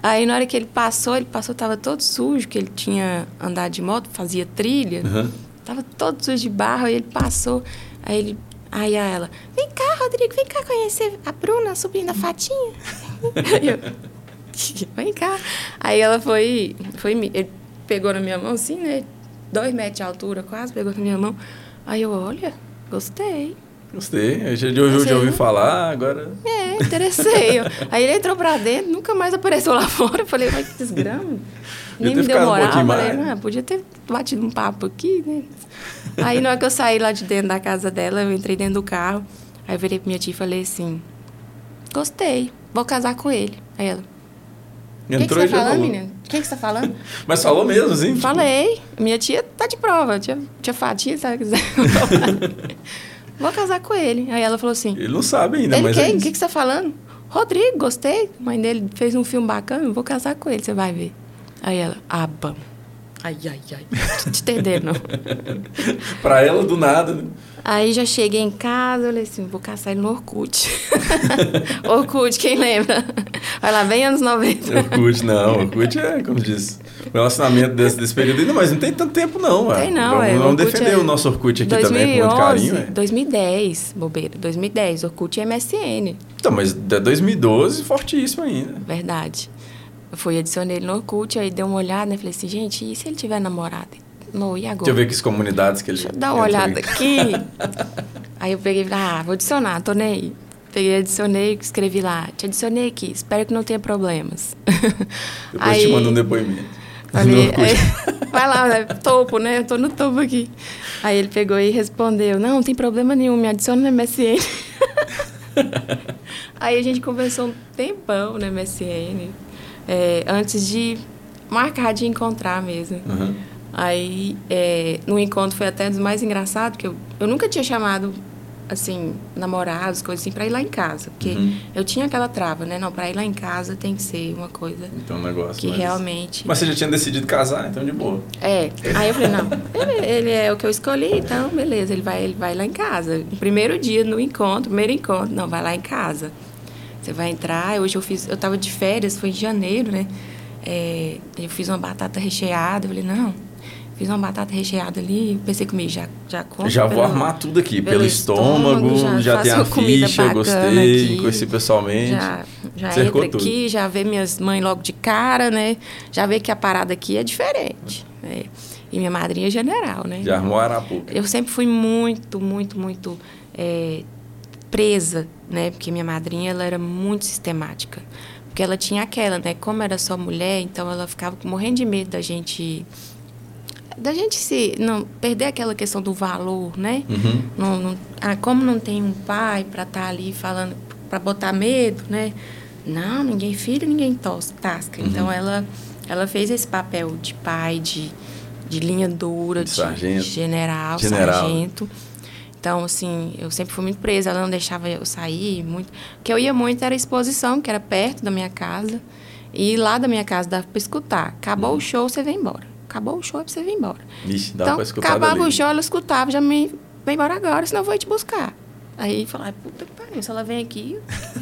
Speaker 2: Aí na hora que ele passou, ele passou, tava todo sujo, que ele tinha andado de moto, fazia trilha.
Speaker 1: Uhum.
Speaker 2: Tava todo sujo de barro, aí ele passou. Aí ele. Aí a ela, vem cá, Rodrigo, vem cá conhecer a Bruna, a sobrinha da Fatinha. *laughs* Eu, vem cá. Aí ela foi. foi ele pegou na minha mão assim, né? Dois metros de altura, quase, pegou na minha mão. Aí eu, olha, gostei.
Speaker 1: Gostei. Eu já, ouvi- falar, agora...
Speaker 2: É, interessei. Aí ele entrou pra dentro, nunca mais apareceu lá *laughs* fora. Eu falei, mas que desgrama. *laughs* Nem me deu
Speaker 1: um
Speaker 2: moral.
Speaker 1: pouquinho
Speaker 2: falei,
Speaker 1: mais.
Speaker 2: ah, podia ter batido um papo aqui, né? Aí na hora que eu saí lá de dentro da casa dela, eu entrei dentro do carro. Aí eu virei pra minha tia e falei assim, gostei, vou casar com ele. Aí ela, o que, que
Speaker 1: Entrou
Speaker 2: você tá falando,
Speaker 1: falou.
Speaker 2: menina? O que, que você tá falando? *laughs*
Speaker 1: Mas falou mesmo, tipo,
Speaker 2: Falei. Minha tia tá de prova. Tia, tia Fatia, se ela quiser. *laughs* Vou casar com ele. Aí ela falou assim:
Speaker 1: Ele não sabe ainda,
Speaker 2: Ele
Speaker 1: mas... é
Speaker 2: quem? O que, que você tá falando? Rodrigo, gostei. A mãe dele fez um filme bacana, vou casar com ele, você vai ver. Aí ela, ah, bom. Ai, ai, ai. *laughs* Te entenderam, não.
Speaker 1: Pra ela, do nada, né?
Speaker 2: Aí já cheguei em casa, falei assim, vou caçar ele no Orkut. *laughs* Orkut, quem lembra? Vai lá, bem anos 90.
Speaker 1: Orkut, não. Orkut é, como diz, o relacionamento desse, desse período. Não, mas não tem tanto tempo, não. ué.
Speaker 2: Tem não,
Speaker 1: vamos,
Speaker 2: é.
Speaker 1: Vamos defender
Speaker 2: é
Speaker 1: o nosso Orkut aqui também, com muito
Speaker 2: 2011,
Speaker 1: carinho. É.
Speaker 2: 2010, bobeira, 2010, Orkut e MSN,
Speaker 1: Então, mas de 2012, fortíssimo ainda.
Speaker 2: verdade. Eu fui, adicionei ele no Orkut, aí dei uma olhada, né? Falei assim, gente, e se ele tiver namorado? Não, e agora?
Speaker 1: Deixa eu ver que as comunidades que ele.
Speaker 2: Deixa eu dar uma olhada aqui. *laughs* aí eu peguei e falei, ah, vou adicionar, tô nem aí. Peguei, adicionei, escrevi lá, te adicionei aqui, espero que não tenha problemas. *laughs*
Speaker 1: Depois te mando um depoimento. No
Speaker 2: Falei,
Speaker 1: Orkut.
Speaker 2: aí, vai lá, né? Topo, né? Eu tô no topo aqui. Aí ele pegou e respondeu: Não, não tem problema nenhum, me adiciona no MSN. *laughs* aí a gente conversou um tempão no MSN, é, antes de marcar de encontrar mesmo.
Speaker 1: Uhum.
Speaker 2: Aí, é, no encontro foi até dos mais engraçados, que eu, eu nunca tinha chamado, assim, namorados, coisas assim, pra ir lá em casa. Porque
Speaker 1: Uhum.
Speaker 2: eu tinha aquela trava, né? Não, pra ir lá em casa tem que ser uma coisa
Speaker 1: Então, um negócio.
Speaker 2: que
Speaker 1: mas-
Speaker 2: realmente...
Speaker 1: Mas você já tinha decidido casar, então de boa.
Speaker 2: É, aí eu falei, não, ele, ele é o que eu escolhi, então beleza, ele vai, ele vai lá em casa. Primeiro dia no encontro, primeiro encontro, não, vai lá em casa. Você vai entrar, hoje eu fiz, eu tava de férias, foi em janeiro, né? É, eu fiz uma batata recheada, eu falei, não, fiz uma batata recheada ali, pensei comigo, já, já compro
Speaker 1: já vou
Speaker 2: pelo-
Speaker 1: armar tudo aqui.
Speaker 2: pelo
Speaker 1: Pelo, estômago,
Speaker 2: estômago,
Speaker 1: já,
Speaker 2: já
Speaker 1: tem a ficha, gostei,
Speaker 2: aqui.
Speaker 1: conheci pessoalmente.
Speaker 2: Já, já
Speaker 1: Cercou
Speaker 2: entra
Speaker 1: tudo.
Speaker 2: aqui, já vê minhas mães logo de cara, né? Já vê que a parada aqui é diferente. né? E minha madrinha é general, né?
Speaker 1: Já armou a Arapuca.
Speaker 2: Eu sempre fui muito, muito, muito é, presa, né? Porque minha madrinha, ela era muito sistemática. Porque ela tinha aquela, né? Como era só mulher, então ela ficava morrendo de medo da gente da gente se não perder aquela questão do valor, né?
Speaker 1: Uhum.
Speaker 2: Não, não, ah, como não tem um pai para estar tá ali falando, para botar medo, né? Não, ninguém filho, ninguém tos, tasca.
Speaker 1: Uhum.
Speaker 2: Então ela ela fez esse papel de pai, de, de linha dura, de,
Speaker 1: sargento.
Speaker 2: de general,
Speaker 1: General.
Speaker 2: sargento. Então, assim, eu sempre fui muito presa, ela não deixava eu sair muito. O que eu ia muito era a exposição, que era perto da minha casa. E lá da minha casa dava para escutar. Acabou
Speaker 1: Uhum.
Speaker 2: o show, você vem embora. Acabou o show, você vem embora.
Speaker 1: Ixi, dá
Speaker 2: então,
Speaker 1: pra escutar
Speaker 2: acabava
Speaker 1: dali.
Speaker 2: o show, ela escutava, já me vem embora agora, senão eu vou te buscar. Aí falava, puta que pariu, se ela vem aqui,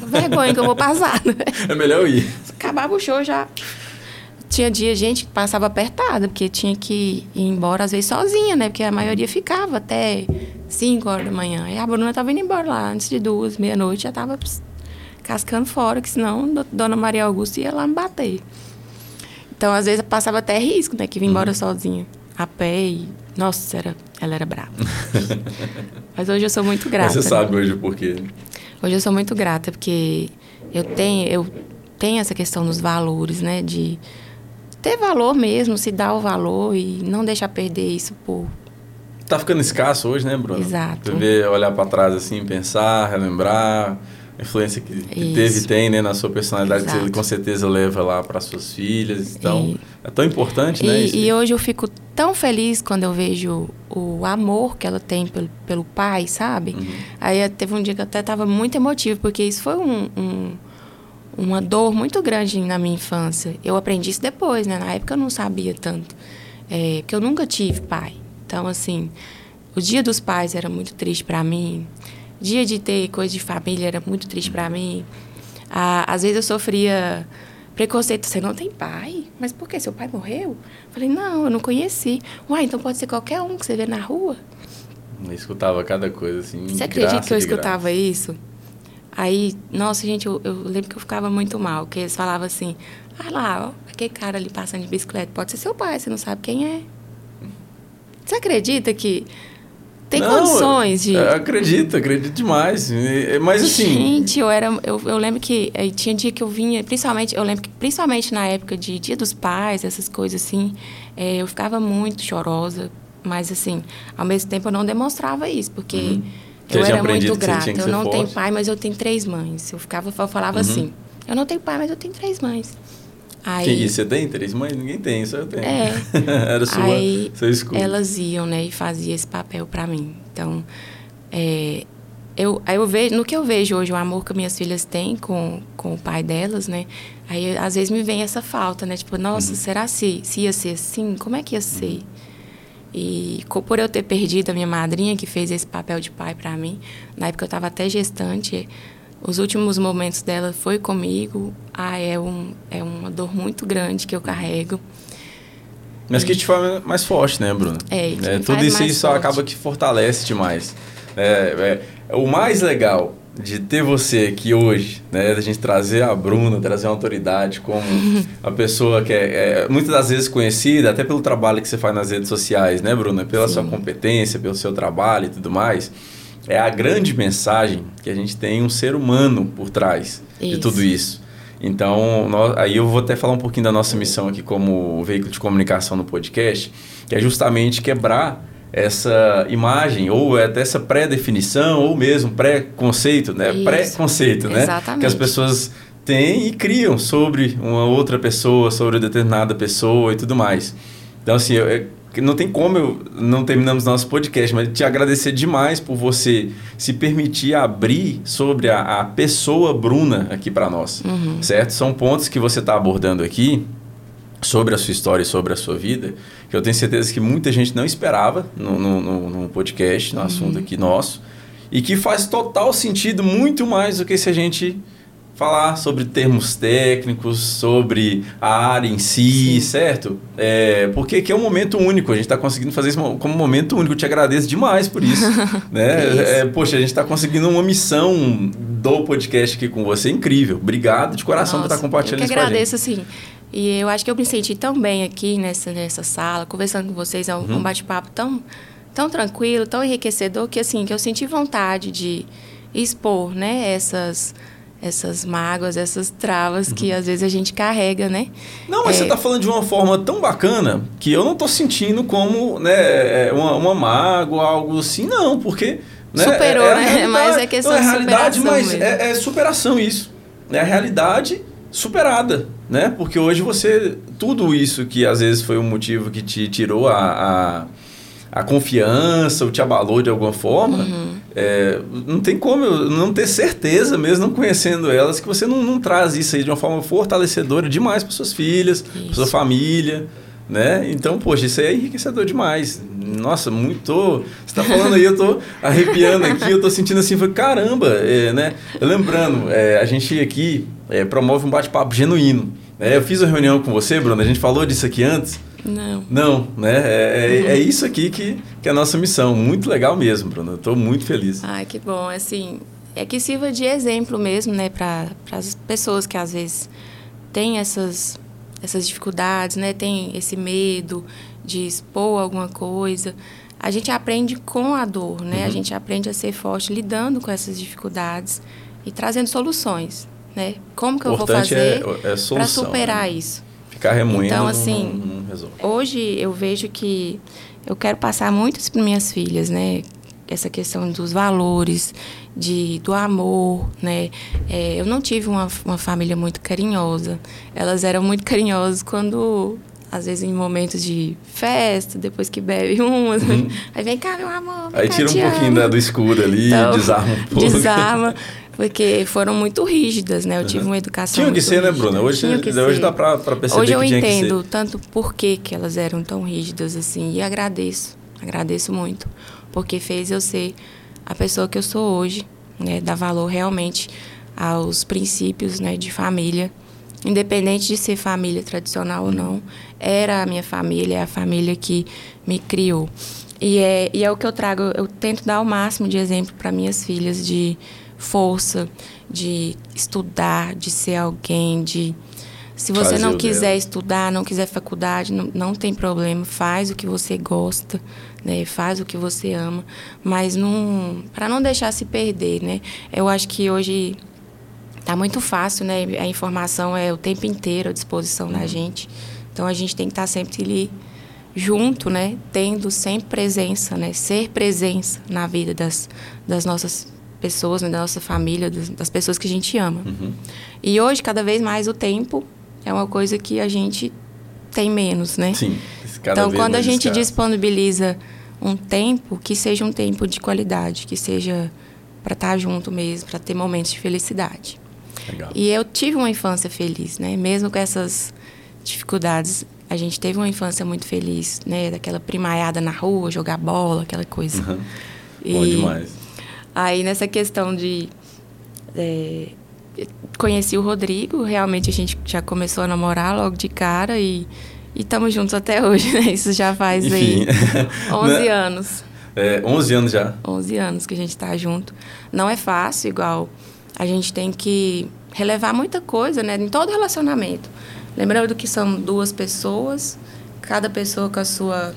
Speaker 2: vergonha que eu vou passar. né? *laughs*
Speaker 1: É melhor eu ir.
Speaker 2: Acabava o show, já. Tinha dia, gente, que passava apertada, porque tinha que ir embora, às vezes, sozinha, né? Porque a maioria ficava até 5 horas da manhã. E a Bruna tava indo embora lá, antes de duas, meia-noite, já tava cascando fora, que senão do- Dona Maria Augusta ia lá me bater. Então, às vezes, passava até risco, né? Que vinha embora sozinha, a pé e... Nossa, era, ela era brava. *laughs* Mas hoje eu sou muito grata.
Speaker 1: Mas você
Speaker 2: né?
Speaker 1: sabe hoje o porquê.
Speaker 2: Hoje eu sou muito grata porque eu tenho, eu tenho essa questão dos valores, né? De ter valor mesmo, se dar o valor e não deixar perder isso por.
Speaker 1: Tá ficando escasso hoje, né, Bruno?
Speaker 2: Exato.
Speaker 1: Você vê, olhar pra trás assim, pensar, relembrar, influência que, que
Speaker 2: Isso.
Speaker 1: teve e tem, né, na sua personalidade, que você
Speaker 2: Exato.
Speaker 1: com certeza leva lá para suas filhas. Então,
Speaker 2: E-
Speaker 1: é tão importante, né? isso
Speaker 2: E,
Speaker 1: aí.
Speaker 2: e hoje eu fico tão feliz quando eu vejo o amor que ela tem pelo, pelo pai, sabe?
Speaker 1: Uhum.
Speaker 2: Aí teve um dia que eu até estava muito emotivo, porque isso foi um, um- uma dor muito grande na minha infância. Eu aprendi isso depois, né? Na época eu não sabia tanto. É, porque eu nunca tive pai. Então, assim, o dia dos pais era muito triste para mim. Dia de ter coisa de família era muito triste para mim. Ah, às vezes eu sofria preconceito. Você não tem pai? Mas por quê? Seu pai morreu? Falei, não, eu não conheci. Uai, então pode ser qualquer um que você vê na rua?
Speaker 1: Eu escutava cada coisa assim.
Speaker 2: Você acredita
Speaker 1: graça
Speaker 2: que eu escutava isso? Aí, nossa, gente, eu, eu lembro que eu ficava muito mal, porque eles falavam assim, ah lá, ó, aquele cara ali passando de bicicleta, pode ser seu pai, você não sabe quem é. Você acredita que tem
Speaker 1: Não,
Speaker 2: condições de...
Speaker 1: eu Acredito, acredito demais. Mas assim,
Speaker 2: Gente, eu era. Eu, eu lembro que aí tinha dia que eu vinha, principalmente, eu lembro que principalmente na época de Dia dos Pais, essas coisas assim, eh, eu ficava muito chorosa, mas assim, ao mesmo tempo eu não demonstrava isso, porque
Speaker 1: Uhum.
Speaker 2: Eu era muito grata. Eu não tenho
Speaker 1: forte.
Speaker 2: pai, mas eu tenho três mães. Eu ficava, eu falava
Speaker 1: Uhum.
Speaker 2: assim, eu não tenho pai, mas eu tenho três mães. Aí,
Speaker 1: que isso? Você tem três mães? Ninguém tem, só eu tenho.
Speaker 2: É. *laughs*
Speaker 1: Era sua,
Speaker 2: Aí
Speaker 1: seu escudo.
Speaker 2: elas iam, né, e faziam esse papel para mim. Então, é, eu, aí eu vejo, no que eu vejo hoje, o amor que minhas filhas têm com, com o pai delas, né? Aí às vezes me vem essa falta, né? Tipo, nossa,
Speaker 1: Uhum.
Speaker 2: será se, se ia ser assim? Como é que ia ser? E por eu ter perdido a minha madrinha, que fez esse papel de pai para mim, na época eu estava até gestante, os últimos momentos dela foi comigo. Ah, é, um, é uma dor muito grande que eu carrego.
Speaker 1: Mas que te faz mais forte, né, Bruno?
Speaker 2: É, que me
Speaker 1: tudo isso só
Speaker 2: forte.
Speaker 1: acaba que fortalece demais. É, é, o mais legal de ter você aqui hoje, né, da gente trazer a Bruna, trazer uma autoridade como *laughs* a pessoa que é, é muitas das vezes conhecida, até pelo trabalho que você faz nas redes sociais, né, Bruna? Pela sua
Speaker 2: Sim.
Speaker 1: competência, pelo seu trabalho e tudo mais. É a grande mensagem que a gente tem um ser humano por trás de
Speaker 2: Isso.
Speaker 1: tudo isso. Então, nó- aí eu vou até falar um pouquinho da nossa missão aqui como veículo de comunicação no podcast, que é justamente quebrar essa imagem, ou até essa pré-definição, ou mesmo pré-conceito, né? Pré-conceito, né?
Speaker 2: Exatamente.
Speaker 1: Que as pessoas têm e criam sobre uma outra pessoa, sobre determinada pessoa e tudo mais. Então, assim, eu- eu- não tem como eu não terminamos nosso podcast, mas te agradecer demais por você se permitir abrir sobre a, a pessoa Bruna aqui para nós,
Speaker 2: Uhum.
Speaker 1: certo? São pontos que você está abordando aqui sobre a sua história e sobre a sua vida, que eu tenho certeza que muita gente não esperava no, no, no- no podcast, no assunto aqui nosso, e que faz total sentido muito mais do que se a gente falar sobre termos técnicos, sobre a área em si,
Speaker 2: Sim.
Speaker 1: certo? É, porque aqui é um momento único, a gente está conseguindo fazer isso como um momento único. Eu te agradeço demais por isso. *laughs* né?
Speaker 2: Isso.
Speaker 1: É, poxa, a gente está conseguindo uma missão do podcast aqui com você incrível. Obrigado de coração por
Speaker 2: Nossa,
Speaker 1: estar compartilhando
Speaker 2: Eu
Speaker 1: isso
Speaker 2: que
Speaker 1: com a gente.
Speaker 2: agradeço, assim. E eu acho que eu me senti tão bem aqui nessa, nessa sala, conversando com vocês. É um,
Speaker 1: Uhum.
Speaker 2: um bate-papo tão, tão tranquilo, tão enriquecedor, que assim, que eu senti vontade de expor, né, essas, essas mágoas, essas travas uhum. que às vezes a gente carrega, né?
Speaker 1: Não, mas é... você está falando de uma forma tão bacana que eu não estou sentindo como né, é, uma, uma mágoa, algo assim, não, porque.
Speaker 2: Né, Superou, é, né? *laughs* Mas é questão não, é de realidade, mas
Speaker 1: é, é, superação isso. É a realidade superada, né? Porque hoje você. Tudo isso que às vezes foi o motivo que te tirou a, a, a confiança ou te abalou de alguma forma. Uhum é, não tem como eu não ter certeza, mesmo não conhecendo elas, que você não, não traz isso aí de uma forma fortalecedora demais para suas filhas, para sua família, né? Então, poxa, isso aí é enriquecedor demais. Nossa, muito. Você está falando aí, eu estou arrepiando aqui, eu estou sentindo assim, foi caramba, é, né? Lembrando, é, a gente aqui é, promove um bate-papo genuíno. É, eu fiz uma reunião com você, Bruno, a gente falou disso aqui antes.
Speaker 2: Não.
Speaker 1: Não, né? É, é, uhum. é, isso aqui que, que é a nossa missão. Muito legal mesmo, Bruno. Estou muito feliz.
Speaker 2: Ai, que bom. Assim, é que sirva de exemplo mesmo, né? Para as pessoas que às vezes têm essas, essas dificuldades, né? Tem esse medo de expor alguma coisa. A gente aprende com a dor, né? Uhum. A gente aprende a ser forte lidando com essas dificuldades e trazendo soluções, né? Como que eu vou fazer é, é para superar né? isso?
Speaker 1: Ficar remoendo
Speaker 2: então, assim, não, não resolve. Hoje eu vejo que eu quero passar muito isso para minhas filhas, né? Essa questão dos valores, de, do amor, né? É, eu não tive uma, uma família muito carinhosa. Elas eram muito *laughs* carinhosas quando às vezes em momentos de festa, depois que bebe *laughs* umas, uhum. aí vem cá, meu amor.
Speaker 1: Aí tira um pouquinho da, do escuro ali, então, desarma um pouco.
Speaker 2: Desarma. *laughs* porque foram muito rígidas, né? Eu tive uma educação
Speaker 1: Tinha que ser, rígida. né, Bruna? Hoje, hoje dá para perceber
Speaker 2: Hoje eu
Speaker 1: que
Speaker 2: entendo tanto por que, que elas eram tão rígidas assim e agradeço, agradeço muito, porque fez eu ser a pessoa que eu sou hoje, né? Dar valor realmente aos princípios, né, de família, independente de ser família tradicional ou não, era a minha família, é a família que me criou. E é, e é o que eu trago, eu tento dar o máximo de exemplo para minhas filhas de força de estudar, de ser alguém, de se você Fazer não quiser dela. estudar, não quiser faculdade, não, não tem problema, faz o que você gosta, né? Faz o que você ama, mas não para não deixar se perder, né? Eu acho que hoje tá muito fácil, né? A informação é o tempo inteiro à disposição uhum. da gente. Então a gente tem que estar tá sempre ali junto, né? Tendo sempre presença, né? Ser presença na vida das, das nossas pessoas, né, da nossa família, das pessoas que a gente ama. Uhum. E hoje, cada vez mais, o tempo é uma coisa que a gente tem menos, né?
Speaker 1: Sim.
Speaker 2: então, quando a gente disponibiliza um tempo, que seja um tempo de qualidade, que seja para estar tá junto mesmo, para ter momentos de felicidade.
Speaker 1: Legal.
Speaker 2: E eu tive uma infância feliz, né? Mesmo com essas dificuldades, a gente teve uma infância muito feliz, né? Daquela primaiada na rua, jogar bola, aquela coisa.
Speaker 1: Uhum. E, Bom demais.
Speaker 2: Aí nessa questão de. É, conheci o Rodrigo, realmente a gente já começou a namorar logo de cara e estamos juntos até hoje, né? Isso já faz Enfim, *laughs* aí 11 né? anos.
Speaker 1: É, 11 anos já.
Speaker 2: 11 anos que a gente está junto. Não é fácil, igual a gente tem que relevar muita coisa, né? Em todo relacionamento. Lembrando que são duas pessoas, cada pessoa com a sua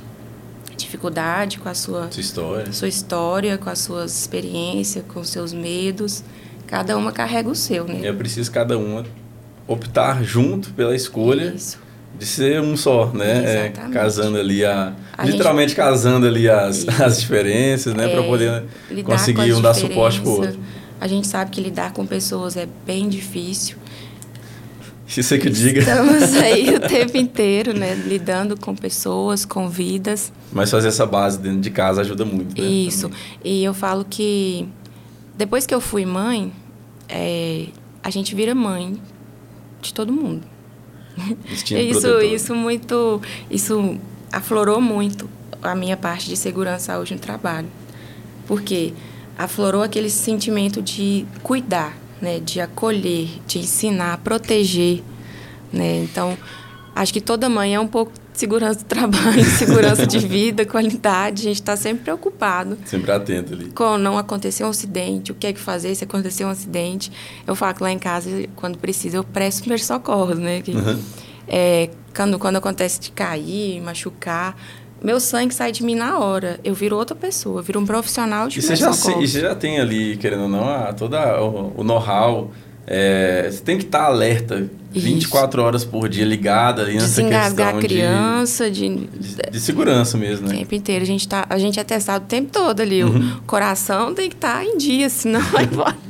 Speaker 2: dificuldade, com a sua,
Speaker 1: sua história.
Speaker 2: sua história, com as suas experiências, com os seus medos. Cada uma carrega o seu, né?
Speaker 1: É preciso cada uma optar junto pela escolha Isso. de ser um só, né? É, casando ali a, a literalmente gente... casando ali as, as diferenças, né, é, para poder conseguir um dar suporte pro outro.
Speaker 2: A gente sabe que lidar com pessoas é bem difícil.
Speaker 1: Isso é que diga.
Speaker 2: Estamos *laughs* aí o tempo inteiro, né? Lidando com pessoas, com vidas.
Speaker 1: Mas fazer essa base dentro de casa ajuda muito, né?
Speaker 2: Isso. Também. E eu falo que depois que eu fui mãe, é, a gente vira mãe de todo mundo. isso, isso muito, isso aflorou muito a minha parte de segurança hoje no trabalho, porque aflorou aquele sentimento de cuidar, né, de acolher, de ensinar, proteger, né? Então, acho que toda mãe é um pouco de segurança do *laughs* trabalho, segurança de vida, qualidade. A gente está sempre preocupado.
Speaker 1: Sempre atento ali.
Speaker 2: Com não acontecer um acidente, o que é que fazer se acontecer um acidente. Eu falo que lá em casa, quando precisa, eu presto primeiros socorros, né? Que, uhum. é, quando, quando acontece de cair, machucar, meu sangue sai de mim na hora. Eu viro outra pessoa, eu viro um profissional de
Speaker 1: e você já, e você já tem ali, querendo ou não, a, toda o, o know-how É, você tem que estar tá alerta 24 Isso. horas por dia, ligada ali nessa
Speaker 2: questão a criança, de,
Speaker 1: de, de, segurança mesmo, né?
Speaker 2: O tempo inteiro. A gente, tá, a gente é testado o tempo todo ali. Uhum. O coração tem que estar tá em dia, senão *laughs* vai embora.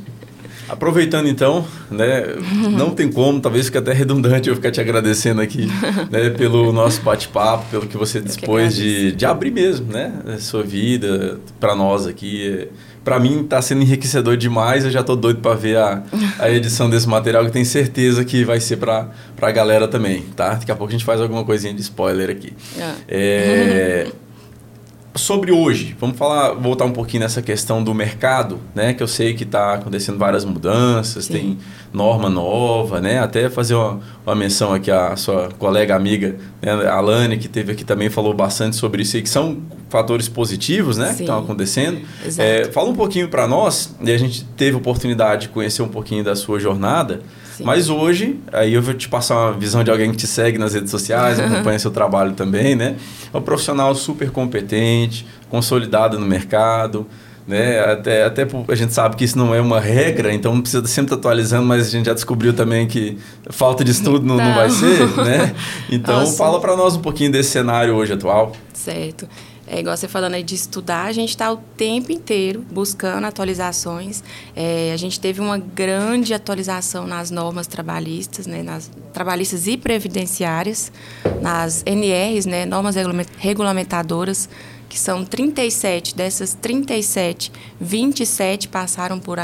Speaker 1: Aproveitando então, né, não tem como, talvez fique até redundante eu ficar te agradecendo aqui, *laughs* né, pelo nosso bate-papo, pelo que você dispôs de, de abrir mesmo, né, sua vida para nós aqui. Para mim está sendo enriquecedor demais, eu já estou doido para ver a, a *laughs* edição desse material que tenho certeza que vai ser para a galera também, tá? Daqui a pouco a gente faz alguma coisinha de spoiler aqui. Ah. É, *laughs* sobre hoje, vamos falar, voltar um pouquinho nessa questão do mercado, né? Que eu sei que está acontecendo várias mudanças, Sim. tem norma nova, né? Até fazer uma, uma menção aqui à sua colega amiga, né? a Alane, que teve aqui também falou bastante sobre isso, e que são fatores positivos, né? Sim. Que estão acontecendo. É, fala um pouquinho para nós, e a gente teve oportunidade de conhecer um pouquinho da sua jornada. Sim. Mas hoje, aí eu vou te passar uma visão de alguém que te segue nas redes sociais, *laughs* acompanha seu trabalho também, né? É um profissional super competente, consolidado no mercado, né? Até, até a gente sabe que isso não é uma regra, então precisa sempre estar atualizando, mas a gente já descobriu também que falta de estudo não, não vai ser, né? *laughs* Então, Nossa. fala para nós um pouquinho desse cenário hoje atual.
Speaker 2: Certo. É igual você falando aí de estudar, a gente está o tempo inteiro buscando atualizações. É, a gente teve uma grande atualização nas normas trabalhistas, né, nas trabalhistas e previdenciárias, nas NRs, né, normas regulamentadoras, que são 37. Dessas 37, 27 passaram por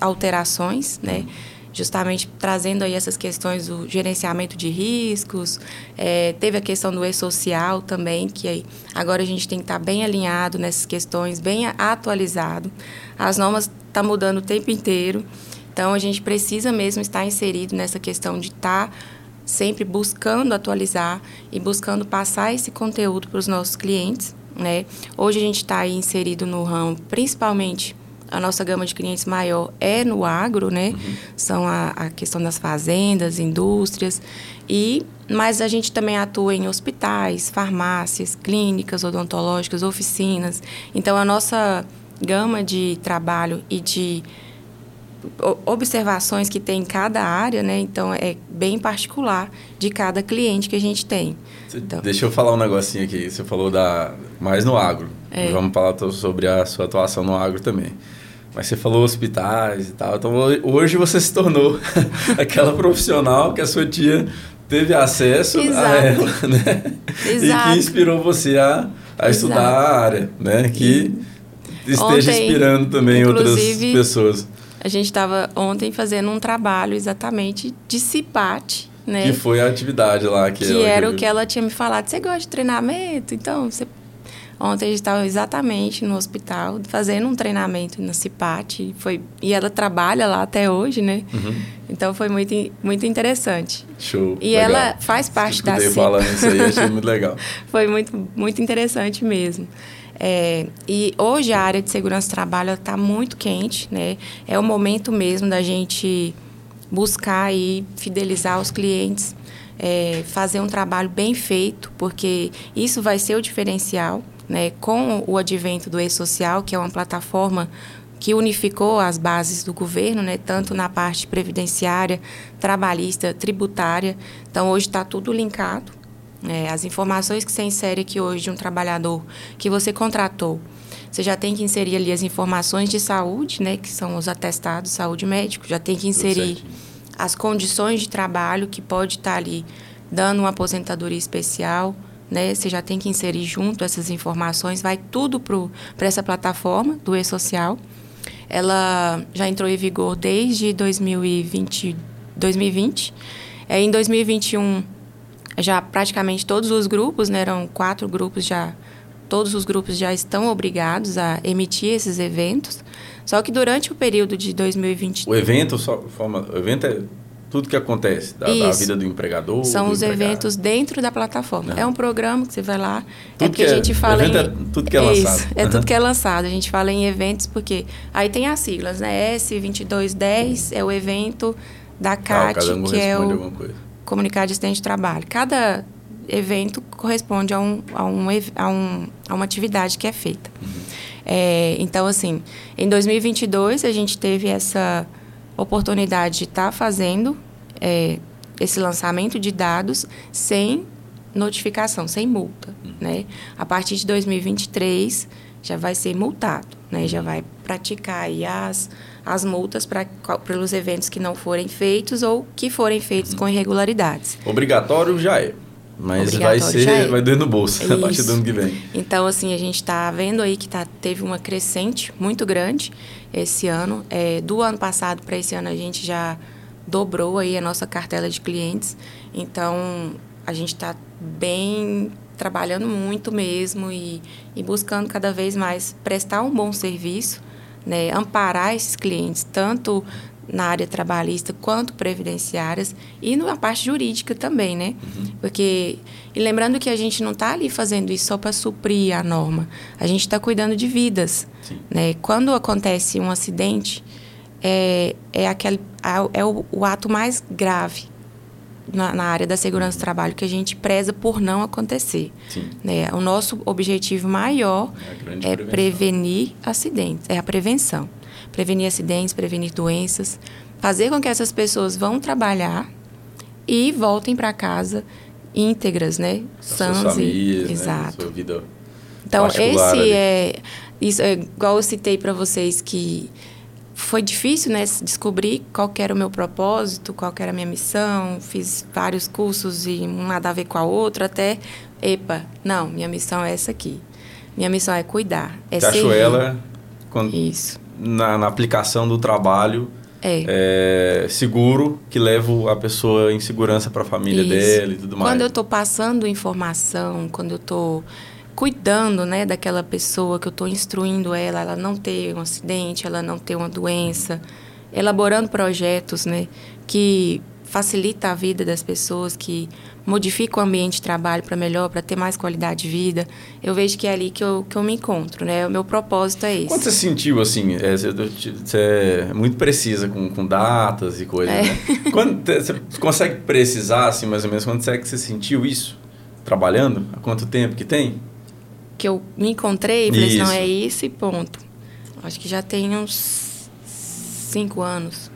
Speaker 2: alterações, né? Justamente trazendo aí essas questões do gerenciamento de riscos, é, teve a questão do e-social também, que aí agora a gente tem que estar bem alinhado nessas questões, bem atualizado. As normas estão tá mudando o tempo inteiro, então a gente precisa mesmo estar inserido nessa questão de estar tá sempre buscando atualizar e buscando passar esse conteúdo para os nossos clientes. Né? Hoje a gente está inserido no ramo, principalmente a nossa gama de clientes maior é no agro, né? Uhum. São a, a, questão das fazendas, indústrias e mas a gente também atua em hospitais, farmácias, clínicas odontológicas, oficinas. Então a nossa gama de trabalho e de observações que tem em cada área, né? Então é bem particular de cada cliente que a gente tem. Então,
Speaker 1: Deixa eu falar um negocinho aqui. Você falou da mais no agro. É. Vamos falar sobre a sua atuação no agro também. Mas você falou hospitais e tal. Então hoje você se tornou *laughs* aquela profissional que a sua tia teve acesso Exato. a ela, né? Exato. E que inspirou você a, a estudar a área, né? Que e esteja ontem, inspirando também outras pessoas.
Speaker 2: A gente estava ontem fazendo um trabalho exatamente de CIPAT, né?
Speaker 1: Que foi a atividade lá que,
Speaker 2: que era o que ela tinha me falado. Você gosta de treinamento? Então, você Ontem a gente estava exatamente no hospital fazendo um treinamento na CIPAT. Foi, e ela trabalha lá até hoje, né? Uhum. Então foi muito, muito interessante.
Speaker 1: Show.
Speaker 2: E legal. ela faz parte da
Speaker 1: CIPAT. falando isso aí, achei muito *laughs* legal.
Speaker 2: foi muito, muito interessante mesmo. É, e hoje a área de segurança do trabalho está muito quente, né? É o momento mesmo da gente buscar e fidelizar os clientes, é, fazer um trabalho bem feito, porque isso vai ser o diferencial né, com o advento do e-social, que é uma plataforma que unificou as bases do governo, né, tanto na parte previdenciária, trabalhista, tributária. Então, hoje está tudo linkado. É, as informações que você insere aqui hoje de um trabalhador que você contratou, você já tem que inserir ali as informações de saúde, né, que são os atestados de saúde médico, já tem que inserir as condições de trabalho que pode estar ali dando uma aposentadoria especial, né? Você já tem que inserir junto essas informações, vai tudo para essa plataforma do e-social. Ela já entrou em vigor desde 2020. 2020. É, em 2021, já praticamente todos os grupos, né, eram quatro grupos já, todos os grupos já estão obrigados a emitir esses eventos. Só que durante o período de 2020...
Speaker 1: O evento, só, forma, o evento é tudo que acontece da, da, vida do empregador.
Speaker 2: São
Speaker 1: do
Speaker 2: os
Speaker 1: empregado.
Speaker 2: eventos dentro da plataforma. Uhum. É um programa que você vai lá. É tudo é porque a gente
Speaker 1: é,
Speaker 2: fala
Speaker 1: em. É tudo que é lançado. Isso,
Speaker 2: é uhum. tudo que é lançado. A gente fala em eventos porque. Aí tem as siglas, né? S2210 é o evento da CAT, ah, que é o Comunicar Assistente de Trabalho. Cada evento corresponde a, um, a, um, a, um, a uma atividade que é feita. Uhum. É, então, assim, em 2022 a gente teve essa oportunidade de estar tá fazendo é, esse lançamento de dados sem notificação, sem multa. Uhum. Né? A partir de 2023 já vai ser multado, né? já vai praticar as, as multas para pelos eventos que não forem feitos ou que forem feitos uhum. com irregularidades.
Speaker 1: Obrigatório já é. Mas vai ser, é. vai doer no bolso Isso. a partir do ano que vem.
Speaker 2: Então, assim, a gente está vendo aí que tá, teve uma crescente muito grande esse ano. É, do ano passado para esse ano a gente já dobrou aí a nossa cartela de clientes. Então, a gente está bem trabalhando muito mesmo e, e buscando cada vez mais prestar um bom serviço, né, amparar esses clientes, tanto na área trabalhista quanto previdenciárias e na parte jurídica também, né? Uhum. Porque e lembrando que a gente não está ali fazendo isso só para suprir a norma, a gente está cuidando de vidas, Sim. né? Quando acontece um acidente é, é aquele é o, o ato mais grave na, na, área da segurança do trabalho que a gente preza por não acontecer. Né? O nosso objetivo maior é, é prevenir acidentes, é a prevenção prevenir acidentes, prevenir doenças, fazer com que essas pessoas vão trabalhar e voltem para casa íntegras, né?
Speaker 1: Sãs e... Né? exato. Sua vida
Speaker 2: então esse ali. é isso é igual eu citei para vocês que foi difícil, né, descobrir qual era o meu propósito, qual era a minha missão. Fiz vários cursos e nada a ver com a outra, até, epa, não, minha missão é essa aqui. Minha missão é cuidar, é
Speaker 1: Cachoela, quando Isso na, na aplicação do trabalho é. É, seguro que leva a pessoa em segurança para a família Isso. dela e tudo mais.
Speaker 2: Quando eu estou passando informação, quando eu estou cuidando né, daquela pessoa, que eu estou instruindo ela, ela não ter um acidente, ela não ter uma doença, elaborando projetos né, que facilita a vida das pessoas, que modifica o ambiente de trabalho para melhor, para ter mais qualidade de vida. Eu vejo que é ali que eu, que eu me encontro, né? O meu propósito é esse.
Speaker 1: Quando você sentiu, assim, é, você é muito precisa com, com datas e coisas, é. né? Quando você consegue precisar, assim, mais ou menos, quando é que você sentiu isso? Trabalhando? Há quanto tempo que tem?
Speaker 2: Que eu me encontrei e falei assim, não, é isso e ponto. Acho que já tem uns cinco anos.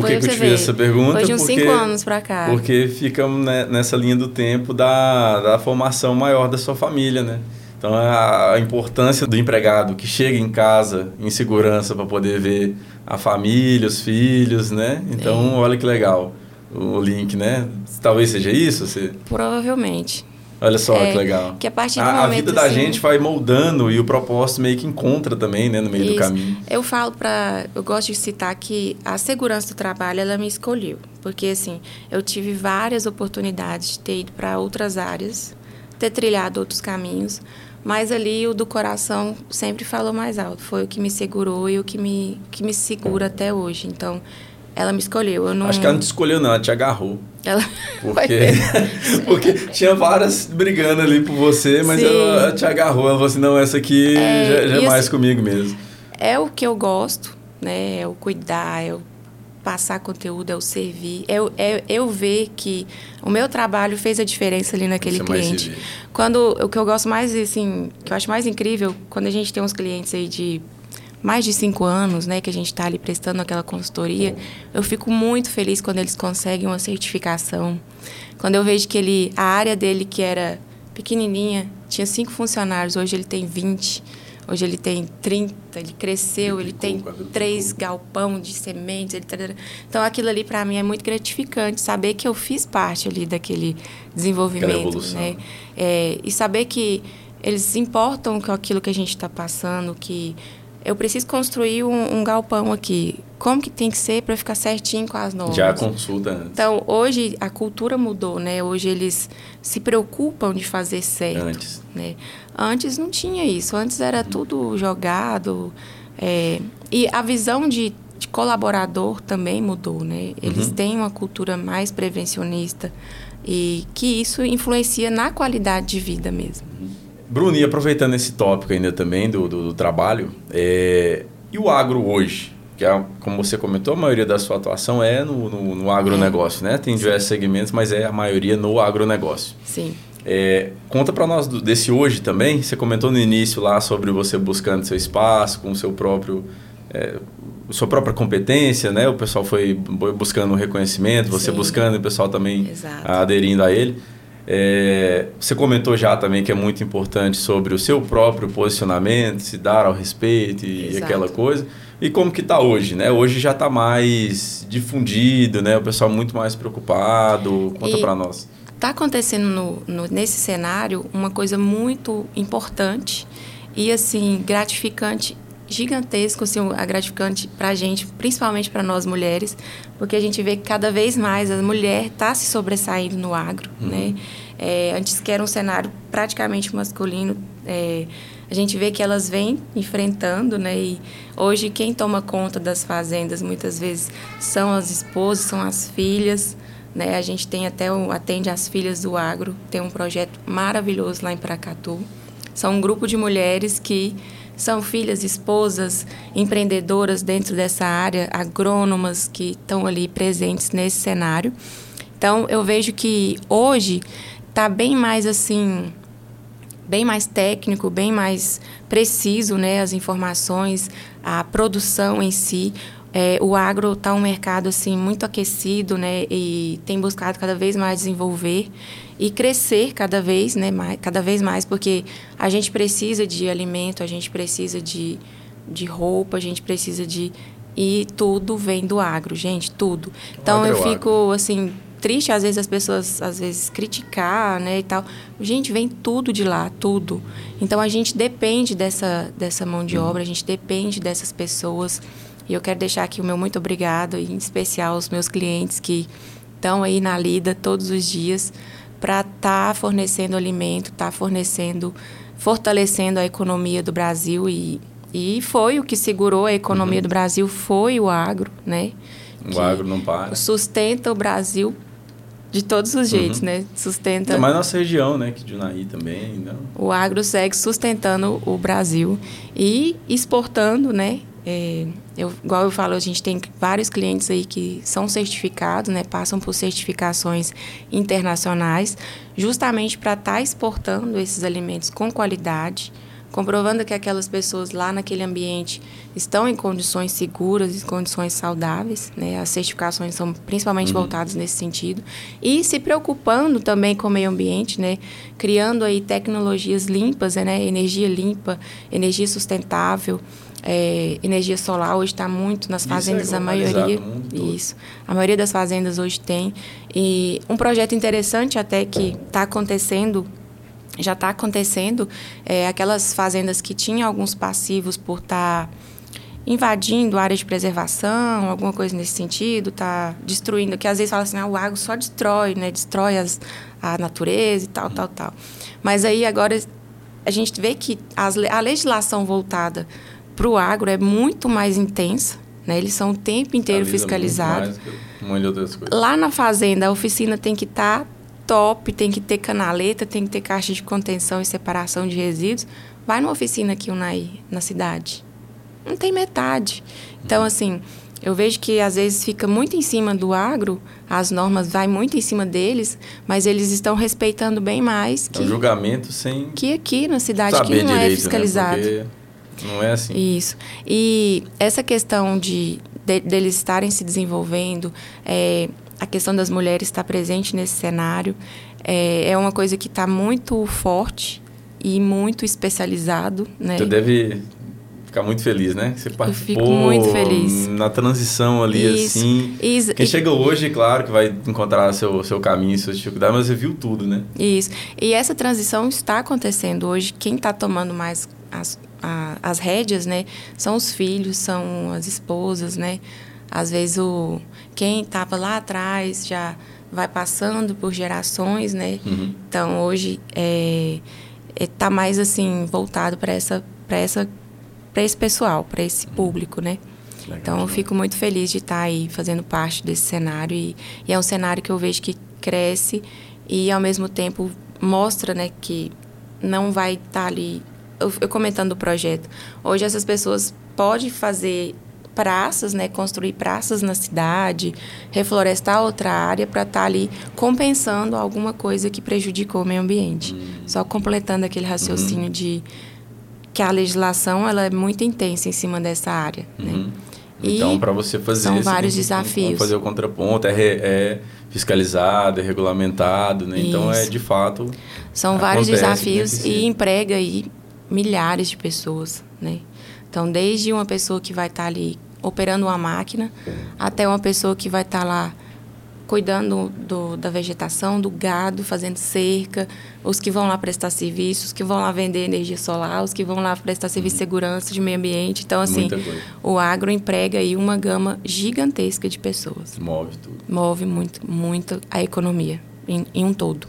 Speaker 1: Por que, que eu te fiz essa pergunta?
Speaker 2: Foi de uns porque, cinco anos para cá.
Speaker 1: Porque fica nessa linha do tempo da, da formação maior da sua família, né? Então, a, a importância do empregado que chega em casa em segurança para poder ver a família, os filhos, né? Então, é. olha que legal o link, né? Talvez seja isso? Você...
Speaker 2: Provavelmente.
Speaker 1: Olha só é, que legal.
Speaker 2: Que a partir do
Speaker 1: a,
Speaker 2: momento,
Speaker 1: a vida da
Speaker 2: assim,
Speaker 1: gente vai moldando e o propósito meio que encontra também, né, no meio
Speaker 2: isso.
Speaker 1: do caminho.
Speaker 2: Eu falo para, eu gosto de citar que a segurança do trabalho ela me escolheu, porque assim, eu tive várias oportunidades de ter ido para outras áreas, ter trilhado outros caminhos, mas ali o do coração sempre falou mais alto, foi o que me segurou e o que me que me segura até hoje. Então, ela me escolheu. Eu não...
Speaker 1: Acho que ela não te escolheu, não, ela te agarrou.
Speaker 2: Ela...
Speaker 1: Porque, *laughs* porque tinha várias brigando ali por você, mas ela te agarrou. Ela falou assim: não, essa aqui é, já, já é mais assim, comigo mesmo.
Speaker 2: É o que eu gosto, né? É o cuidar, é o passar conteúdo, é o servir, é, é eu ver que o meu trabalho fez a diferença ali naquele Você cliente. Quando o que eu gosto mais, assim, que eu acho mais incrível, quando a gente tem uns clientes aí de mais de cinco anos, né, que a gente está ali prestando aquela consultoria, eu fico muito feliz quando eles conseguem uma certificação. Quando eu vejo que ele, a área dele que era pequenininha, tinha cinco funcionários, hoje ele tem 20, hoje ele tem 30, ele cresceu, ele tem três galpão de sementes, ele então aquilo ali para mim é muito gratificante, saber que eu fiz parte ali daquele desenvolvimento, né? É, e saber que eles se importam com aquilo que a gente está passando, que eu preciso construir um, um, galpão aqui. Como que tem que ser para ficar certinho com as normas?
Speaker 1: Já consulta antes.
Speaker 2: Então, hoje a cultura mudou, né? Hoje eles se preocupam de fazer certo.
Speaker 1: Antes.
Speaker 2: Né? Antes não tinha isso. Antes era tudo jogado. É... E a visão de, de, colaborador também mudou, né? Eles uhum. têm uma cultura mais prevencionista e que isso influencia na qualidade de vida mesmo. Uhum.
Speaker 1: Bruno, e aproveitando esse tópico ainda também do, do, do trabalho, é, e o agro hoje? Que, é, como você comentou, a maioria da sua atuação é no, no, no agronegócio, né? Tem diversos segmentos, mas é a maioria no agronegócio.
Speaker 2: Sim.
Speaker 1: É, conta para nós desse hoje também. Você comentou no início lá sobre você buscando seu espaço, com o seu próprio é, sua própria competência, né? O pessoal foi buscando reconhecimento, você Sim. buscando e o pessoal também Exato. aderindo a ele. É, você comentou já também que é muito importante sobre o seu próprio posicionamento, se dar ao respeito e Exato. aquela coisa. E como que está hoje, né? Hoje já está mais difundido, né? O pessoal muito mais preocupado. Conta para nós.
Speaker 2: Está acontecendo no, no, nesse cenário uma coisa muito importante e assim gratificante gigantesco, assim, a gratificante para a gente, principalmente para nós mulheres, porque a gente vê que cada vez mais a mulher está se sobressaindo no agro, uhum. né? É, antes que era um cenário praticamente masculino, é, a gente vê que elas vêm enfrentando, né? E hoje quem toma conta das fazendas muitas vezes são as esposas, são as filhas, né? A gente tem até o atende as filhas do agro, tem um projeto maravilhoso lá em Paracatu. São um grupo de mulheres que são filhas, esposas, empreendedoras dentro dessa área, agrônomas que estão ali presentes nesse cenário. Então, eu vejo que hoje está bem mais assim, bem mais técnico, bem mais preciso, né, as informações, a produção em si. É, o agro está um mercado assim muito aquecido, né, e tem buscado cada vez mais desenvolver e crescer cada vez, né, mais, cada vez mais, porque a gente precisa de alimento, a gente precisa de, de roupa, a gente precisa de e tudo vem do agro, gente, tudo. Então eu fico assim triste às vezes as pessoas às vezes criticar, né, e tal. Gente, vem tudo de lá, tudo. Então a gente depende dessa dessa mão de obra, a gente depende dessas pessoas. E eu quero deixar aqui o meu muito obrigado, em especial aos meus clientes que estão aí na lida todos os dias para estar tá fornecendo alimento, estar tá fornecendo, fortalecendo a economia do Brasil e, e foi o que segurou a economia uhum. do Brasil foi o agro, né?
Speaker 1: O que agro não para.
Speaker 2: Sustenta o Brasil de todos os jeitos, uhum. né? Sustenta.
Speaker 1: Ainda mais nossa região, né? Que de Junaí também. Não.
Speaker 2: O agro segue sustentando o Brasil e exportando, né? É, eu, igual eu falo, a gente tem vários clientes aí que são certificados, né, passam por certificações internacionais, justamente para estar tá exportando esses alimentos com qualidade, comprovando que aquelas pessoas lá naquele ambiente estão em condições seguras, em condições saudáveis, né? As certificações são principalmente uhum. voltadas nesse sentido e se preocupando também com o meio ambiente, né? Criando aí tecnologias limpas, né? Energia limpa, energia sustentável. É, energia solar hoje está muito nas fazendas, é a maioria. Isso. A maioria das fazendas hoje tem. E um projeto interessante até que está acontecendo já está acontecendo é, aquelas fazendas que tinham alguns passivos por estar tá invadindo área de preservação, alguma coisa nesse sentido, está destruindo, que às vezes fala assim, ah, o agro só destrói, né, destrói as, a natureza e tal, tal, tal. Mas aí agora a gente vê que as, a legislação voltada para o agro é muito mais intensa, né? Eles são o tempo inteiro fiscalizados. Lá na fazenda, a oficina tem que estar tá top, tem que ter canaleta, tem que ter caixa de contenção e separação de resíduos. Vai numa oficina aqui Unai, na cidade. Não tem metade. Então, assim, eu vejo que às vezes fica muito em cima do agro, as normas vai muito em cima deles, mas eles estão respeitando bem mais que.
Speaker 1: É um julgamento sem.
Speaker 2: Que aqui na cidade que não é direito, é fiscalizado. Né? Porque
Speaker 1: não é assim.
Speaker 2: Isso. E essa questão de, de deles estarem se desenvolvendo, é, a questão das mulheres estar presente nesse cenário, é, é uma coisa que está muito forte e muito especializado. Né?
Speaker 1: Você deve ficar muito feliz, né? Você
Speaker 2: participou Eu fico muito feliz.
Speaker 1: na transição ali, Isso. assim. Isso. Quem chega hoje, claro, que vai encontrar seu, seu caminho, suas dificuldades, mas você viu tudo, né?
Speaker 2: Isso. E essa transição está acontecendo hoje. Quem está tomando mais as, a, as rédeas, né, são os filhos, são as esposas, né? Às vezes o quem estava lá atrás já vai passando por gerações, né? Uhum. Então hoje é, é tá mais assim voltado para essa para essa para esse pessoal, para esse uhum. público, né? Legal, então eu fico muito feliz de estar tá aí fazendo parte desse cenário e, e é um cenário que eu vejo que cresce e ao mesmo tempo mostra, né, que não vai estar tá ali eu, eu comentando o projeto, hoje essas pessoas podem fazer praças, né, construir praças na cidade, reflorestar outra área para estar tá ali compensando alguma coisa que prejudicou o meio ambiente. Uhum. Só completando aquele raciocínio uhum. de que a legislação ela é muito intensa em cima dessa área, né? uhum. né?
Speaker 1: Então, para você fazer
Speaker 2: são vários desafios.
Speaker 1: fazer o contraponto, é, é fiscalizado, é regulamentado, né? Então, é de fato.
Speaker 2: São vários desafios e emprega aí milhares de pessoas, né? Então, desde uma pessoa que vai estar tá ali operando uma máquina, até uma pessoa que vai estar tá lá cuidando do, da vegetação, do gado, fazendo cerca, os que vão lá prestar serviços, os que vão lá vender energia solar, os que vão lá prestar serviço de segurança, de meio ambiente. Então, assim, o agro emprega aí uma gama gigantesca de pessoas.
Speaker 1: Move tudo.
Speaker 2: Move muito, muito a economia em, em um todo.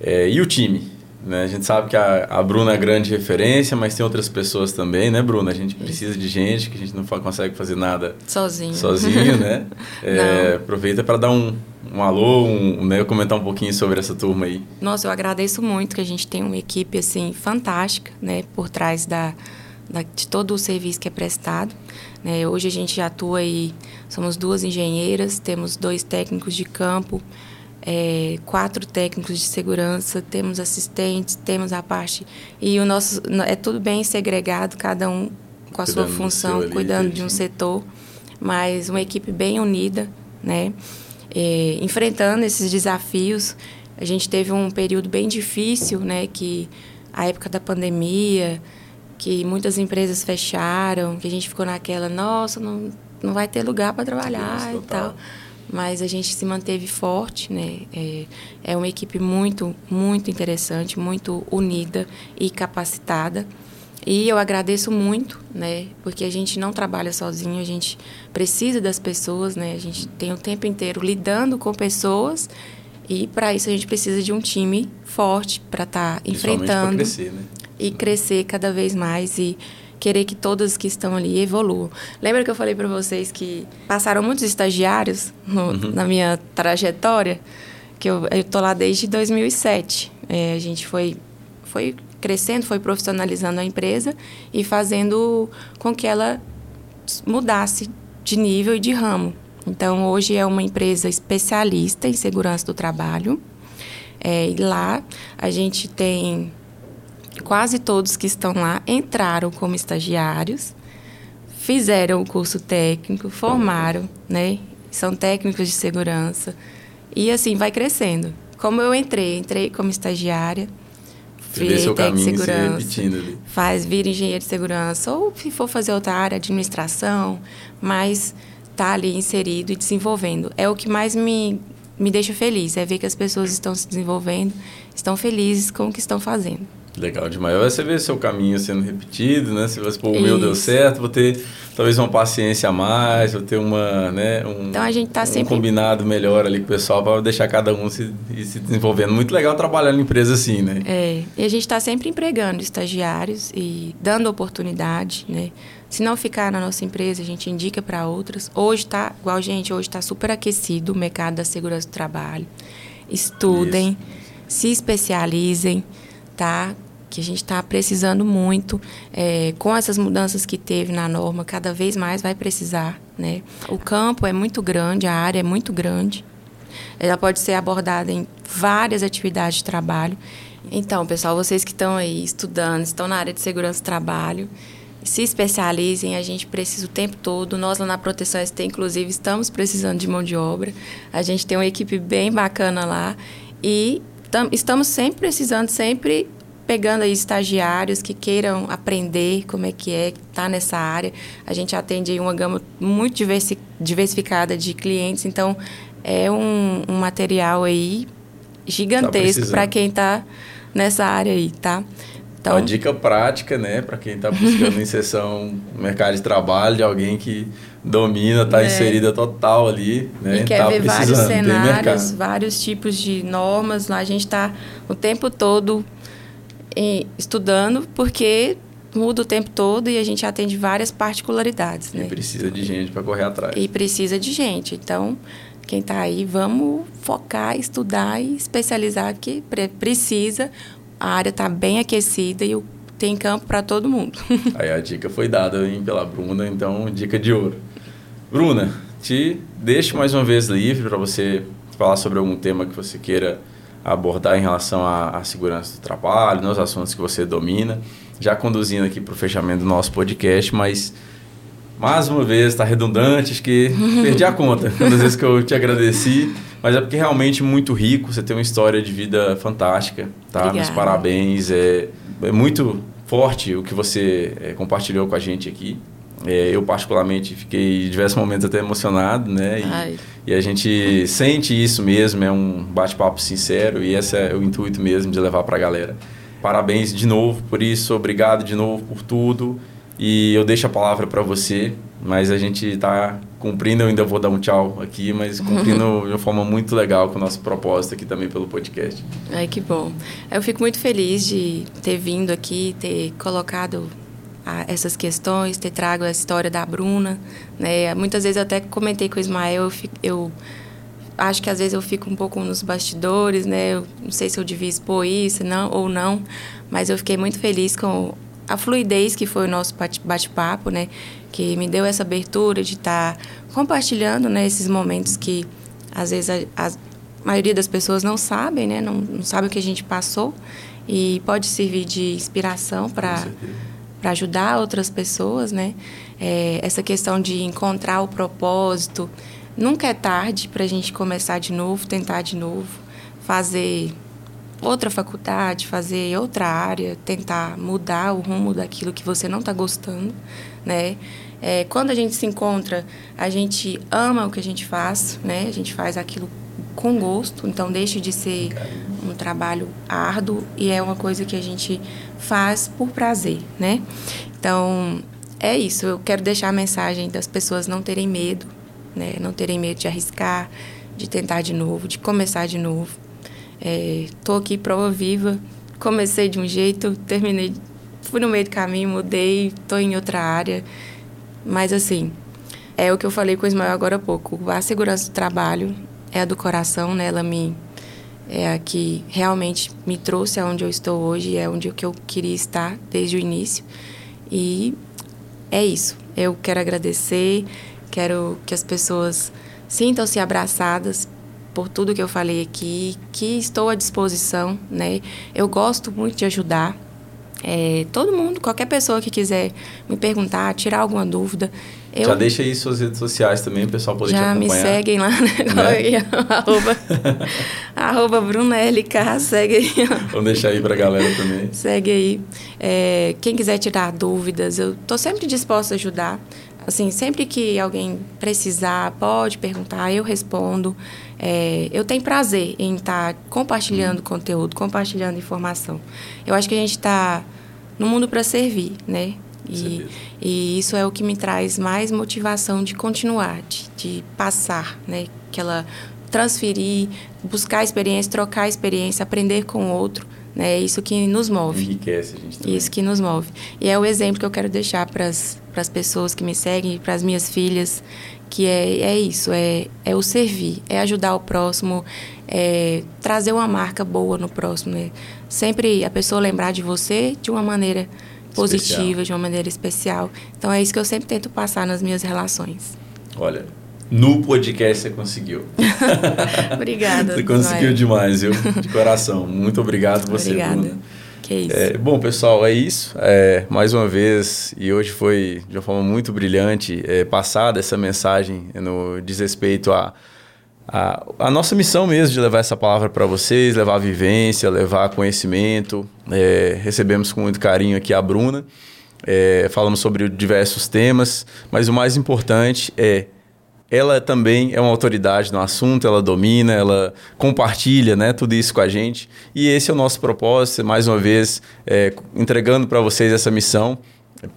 Speaker 1: É, e o time? Né? A gente sabe que a, a Bruna é grande referência, mas tem outras pessoas também, né, Bruna? A gente precisa de gente, que a gente não consegue fazer nada
Speaker 2: sozinho,
Speaker 1: sozinho né? *laughs* É, aproveita para dar um, um alô, um, né, comentar um pouquinho sobre essa turma aí.
Speaker 2: Nossa, eu agradeço muito que a gente tem uma equipe assim fantástica, né, por trás da, da de todo o serviço que é prestado. Né? Hoje a gente atua aí, somos duas engenheiras, temos dois técnicos de campo é, quatro técnicos de segurança, temos assistentes, temos a parte. E o nosso. É tudo bem segregado, cada um com a cuidando sua função, ali, cuidando de um setor, mas uma equipe bem unida, né? É, enfrentando esses desafios. A gente teve um período bem difícil, né? Que a época da pandemia, que muitas empresas fecharam, que a gente ficou naquela, nossa, não, não vai ter lugar para trabalhar e tal mas a gente se manteve forte, né? É, é uma equipe muito, muito interessante, muito unida e capacitada. E eu agradeço muito, né? Porque a gente não trabalha sozinho, a gente precisa das pessoas, né? A gente tem o tempo inteiro lidando com pessoas e para isso a gente precisa de um time forte para estar tá enfrentando
Speaker 1: crescer, né?
Speaker 2: e crescer cada vez mais e querer que todos que estão ali evoluam. Lembra que eu falei para vocês que passaram muitos estagiários no, uhum. na minha trajetória? Que eu estou lá desde 2007. É, a gente foi, foi crescendo, foi profissionalizando a empresa e fazendo com que ela mudasse de nível e de ramo. Então, hoje é uma empresa especialista em segurança do trabalho. É, e lá a gente tem quase todos que estão lá entraram como estagiários, fizeram o curso técnico, formaram, né? São técnicos de segurança. E assim vai crescendo. Como eu entrei, entrei como estagiária,
Speaker 1: virei técnico de segurança,
Speaker 2: faz vir engenheiro de segurança, ou se for fazer outra área, administração, mas tá ali inserido e desenvolvendo. É o que mais me, me deixa feliz, é ver que as pessoas estão se desenvolvendo, estão felizes com o que estão fazendo.
Speaker 1: Legal demais. Vai você ver seu caminho sendo repetido, né? Se você, pô, o meu deu certo, vou ter talvez uma paciência a mais, vou ter uma, né, um,
Speaker 2: então a gente tá
Speaker 1: um
Speaker 2: sempre...
Speaker 1: combinado melhor ali com o pessoal para deixar cada um se, se desenvolvendo. Muito legal trabalhar em empresa assim, né?
Speaker 2: É, e a gente está sempre empregando estagiários e dando oportunidade, né? Se não ficar na nossa empresa, a gente indica para outras. Hoje está, igual gente, hoje está super aquecido o mercado da segurança do trabalho. Estudem, Isso. se especializem, Que a gente está precisando muito. É, com essas mudanças que teve na norma, cada vez mais vai precisar, né? O campo é muito grande, a área é muito grande. Ela pode ser abordada em várias atividades de trabalho. Então, pessoal, vocês que estão aí estudando, estão na área de segurança do trabalho, se especializem, a gente precisa o tempo todo. Nós lá na Proteção ST, inclusive, estamos precisando de mão de obra. A gente tem uma equipe bem bacana lá e estamos sempre precisando, sempre pegando aí estagiários que queiram aprender como é que é estar tá nessa área. A gente atende aí uma gama muito diversi diversificada de clientes, então é um, um material aí gigantesco tá para quem está nessa área aí, tá?
Speaker 1: Então, uma dica prática, né, para quem está buscando *laughs* inserção no mercado de trabalho, de alguém que domina, está é. inserida total ali, né?
Speaker 2: E quer tá ver vários cenários, vários tipos de normas. Lá a gente está o tempo todo estudando, porque muda o tempo todo e a gente atende várias particularidades. Né?
Speaker 1: E precisa de gente para correr atrás.
Speaker 2: E precisa de gente. Então, quem está aí, vamos focar, estudar e especializar, que precisa a área está bem aquecida e tem campo para todo mundo. *laughs*
Speaker 1: Aí a dica foi dada hein, pela Bruna, então dica de ouro. Bruna, te deixo mais uma vez livre para você falar sobre algum tema que você queira abordar em relação à, à segurança do trabalho, nos assuntos que você domina, já conduzindo aqui para o fechamento do nosso podcast, mas mais uma vez, está redundante, acho que *laughs* perdi a conta das vezes que eu te agradeci. Mas é porque realmente muito rico, você tem uma história de vida fantástica, tá? Obrigada. Meus parabéns. É, é muito forte o que você é, compartilhou com a gente aqui. É, eu, particularmente, fiquei em diversos momentos até emocionado, né? E, e, a gente sente isso mesmo, é um bate-papo sincero e esse é o intuito mesmo de levar para a galera. Parabéns de novo por isso, obrigado de novo por tudo. E eu deixo a palavra para você, mas a gente está cumprindo, eu ainda vou dar um tchau aqui, mas cumprindo *laughs* de uma forma muito legal com o nosso propósito aqui também pelo podcast.
Speaker 2: Ai, que bom. Eu fico muito feliz de ter vindo aqui, ter colocado essas questões, ter trago a história da Bruna. Né? Muitas vezes eu até comentei com o Ismael, eu, fico, eu acho que às vezes eu fico um pouco nos bastidores, né? Eu não sei se eu devia expor isso não, ou não, mas eu fiquei muito feliz com a fluidez que foi o nosso bate-papo, né? Que me deu essa abertura de estar tá compartilhando né, esses momentos que às vezes a, a maioria das pessoas não sabem, né? Não, não sabe o que a gente passou e pode servir de inspiração para para ajudar outras pessoas, né? É, essa questão de encontrar o propósito, nunca é tarde para a gente começar de novo, tentar de novo, fazer outra faculdade, fazer outra área, tentar mudar o rumo daquilo que você não está gostando, né? É, quando a gente se encontra, a gente ama o que a gente faz, né? A gente faz aquilo com gosto, então deixa de ser um trabalho árduo e é uma coisa que a gente faz por prazer, né? Então, é isso. Eu quero deixar a mensagem das pessoas não terem medo, né? Não terem medo de arriscar, de tentar de novo, de começar de novo é, aqui prova viva. Comecei de um jeito, terminei, fui no meio do caminho, mudei, estou em outra área. Mas assim, é o que eu falei com o Ismael agora há pouco. A segurança do trabalho é a do coração, né? Ela me é a que realmente me trouxe aonde eu estou hoje, é onde eu queria estar desde o início. E é isso. Eu quero agradecer, quero que as pessoas sintam-se abraçadas por tudo que eu falei aqui, que estou à disposição, né? Eu gosto muito de ajudar. É, todo mundo, qualquer pessoa que quiser me perguntar, tirar alguma dúvida.
Speaker 1: Eu, já deixa aí suas redes sociais também, o pessoal poder
Speaker 2: já
Speaker 1: te acompanhar.
Speaker 2: Já me seguem lá, né? né? arroba, *laughs* arroba Bruna LK, segue aí.
Speaker 1: Vamos deixar aí pra galera também.
Speaker 2: Segue aí. É, quem quiser tirar dúvidas, eu tô sempre disposta a ajudar. Assim, sempre que alguém precisar, pode perguntar, eu respondo. É, eu tenho prazer em estar tá compartilhando uhum. conteúdo, compartilhando informação. Eu acho que a gente está no mundo para servir, né? E, e, isso é o que me traz mais motivação de continuar, de, de passar, né? Aquela transferir, buscar experiência, trocar experiência, aprender com o outro. Né? É isso que nos move.
Speaker 1: Enriquece a gente também.
Speaker 2: Isso que nos move. E é o exemplo que eu quero deixar para as pessoas que me seguem, para as minhas filhas, que é, é isso, é, é o servir, é ajudar o próximo, é trazer uma marca boa no próximo. Né? Sempre a pessoa lembrar de você de uma maneira positiva, especial. de uma maneira especial. Então é isso que eu sempre tento passar nas minhas relações.
Speaker 1: Olha, no podcast você conseguiu. *laughs*
Speaker 2: Obrigada.
Speaker 1: você conseguiu demais, viu? De coração. Muito obrigado você, Obrigada. Bruna.
Speaker 2: Que isso.
Speaker 1: É, bom, pessoal, é isso. É, mais uma vez, e hoje foi de uma forma muito brilhante é, passada essa mensagem no desrespeito a, a, a, nossa missão mesmo de levar essa palavra para vocês, levar vivência, levar conhecimento. É, recebemos com muito carinho aqui a Bruna. É, falamos sobre diversos temas, mas o mais importante é ela também é uma autoridade no assunto, ela domina, ela compartilha né, tudo isso com a gente. E esse é o nosso propósito, mais uma vez, é, entregando para vocês essa missão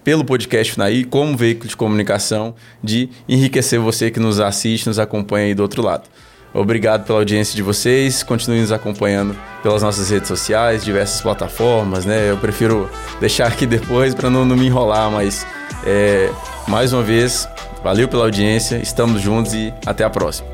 Speaker 1: pelo podcast FNAI, como veículo de comunicação, de enriquecer você que nos assiste, nos acompanha aí do outro lado. Obrigado pela audiência de vocês. Continue nos acompanhando pelas nossas redes sociais, diversas plataformas, né? Eu prefiro deixar aqui depois para não, não, me enrolar, mas é, mais uma vez, Valeu pela audiência, estamos juntos e até a próxima.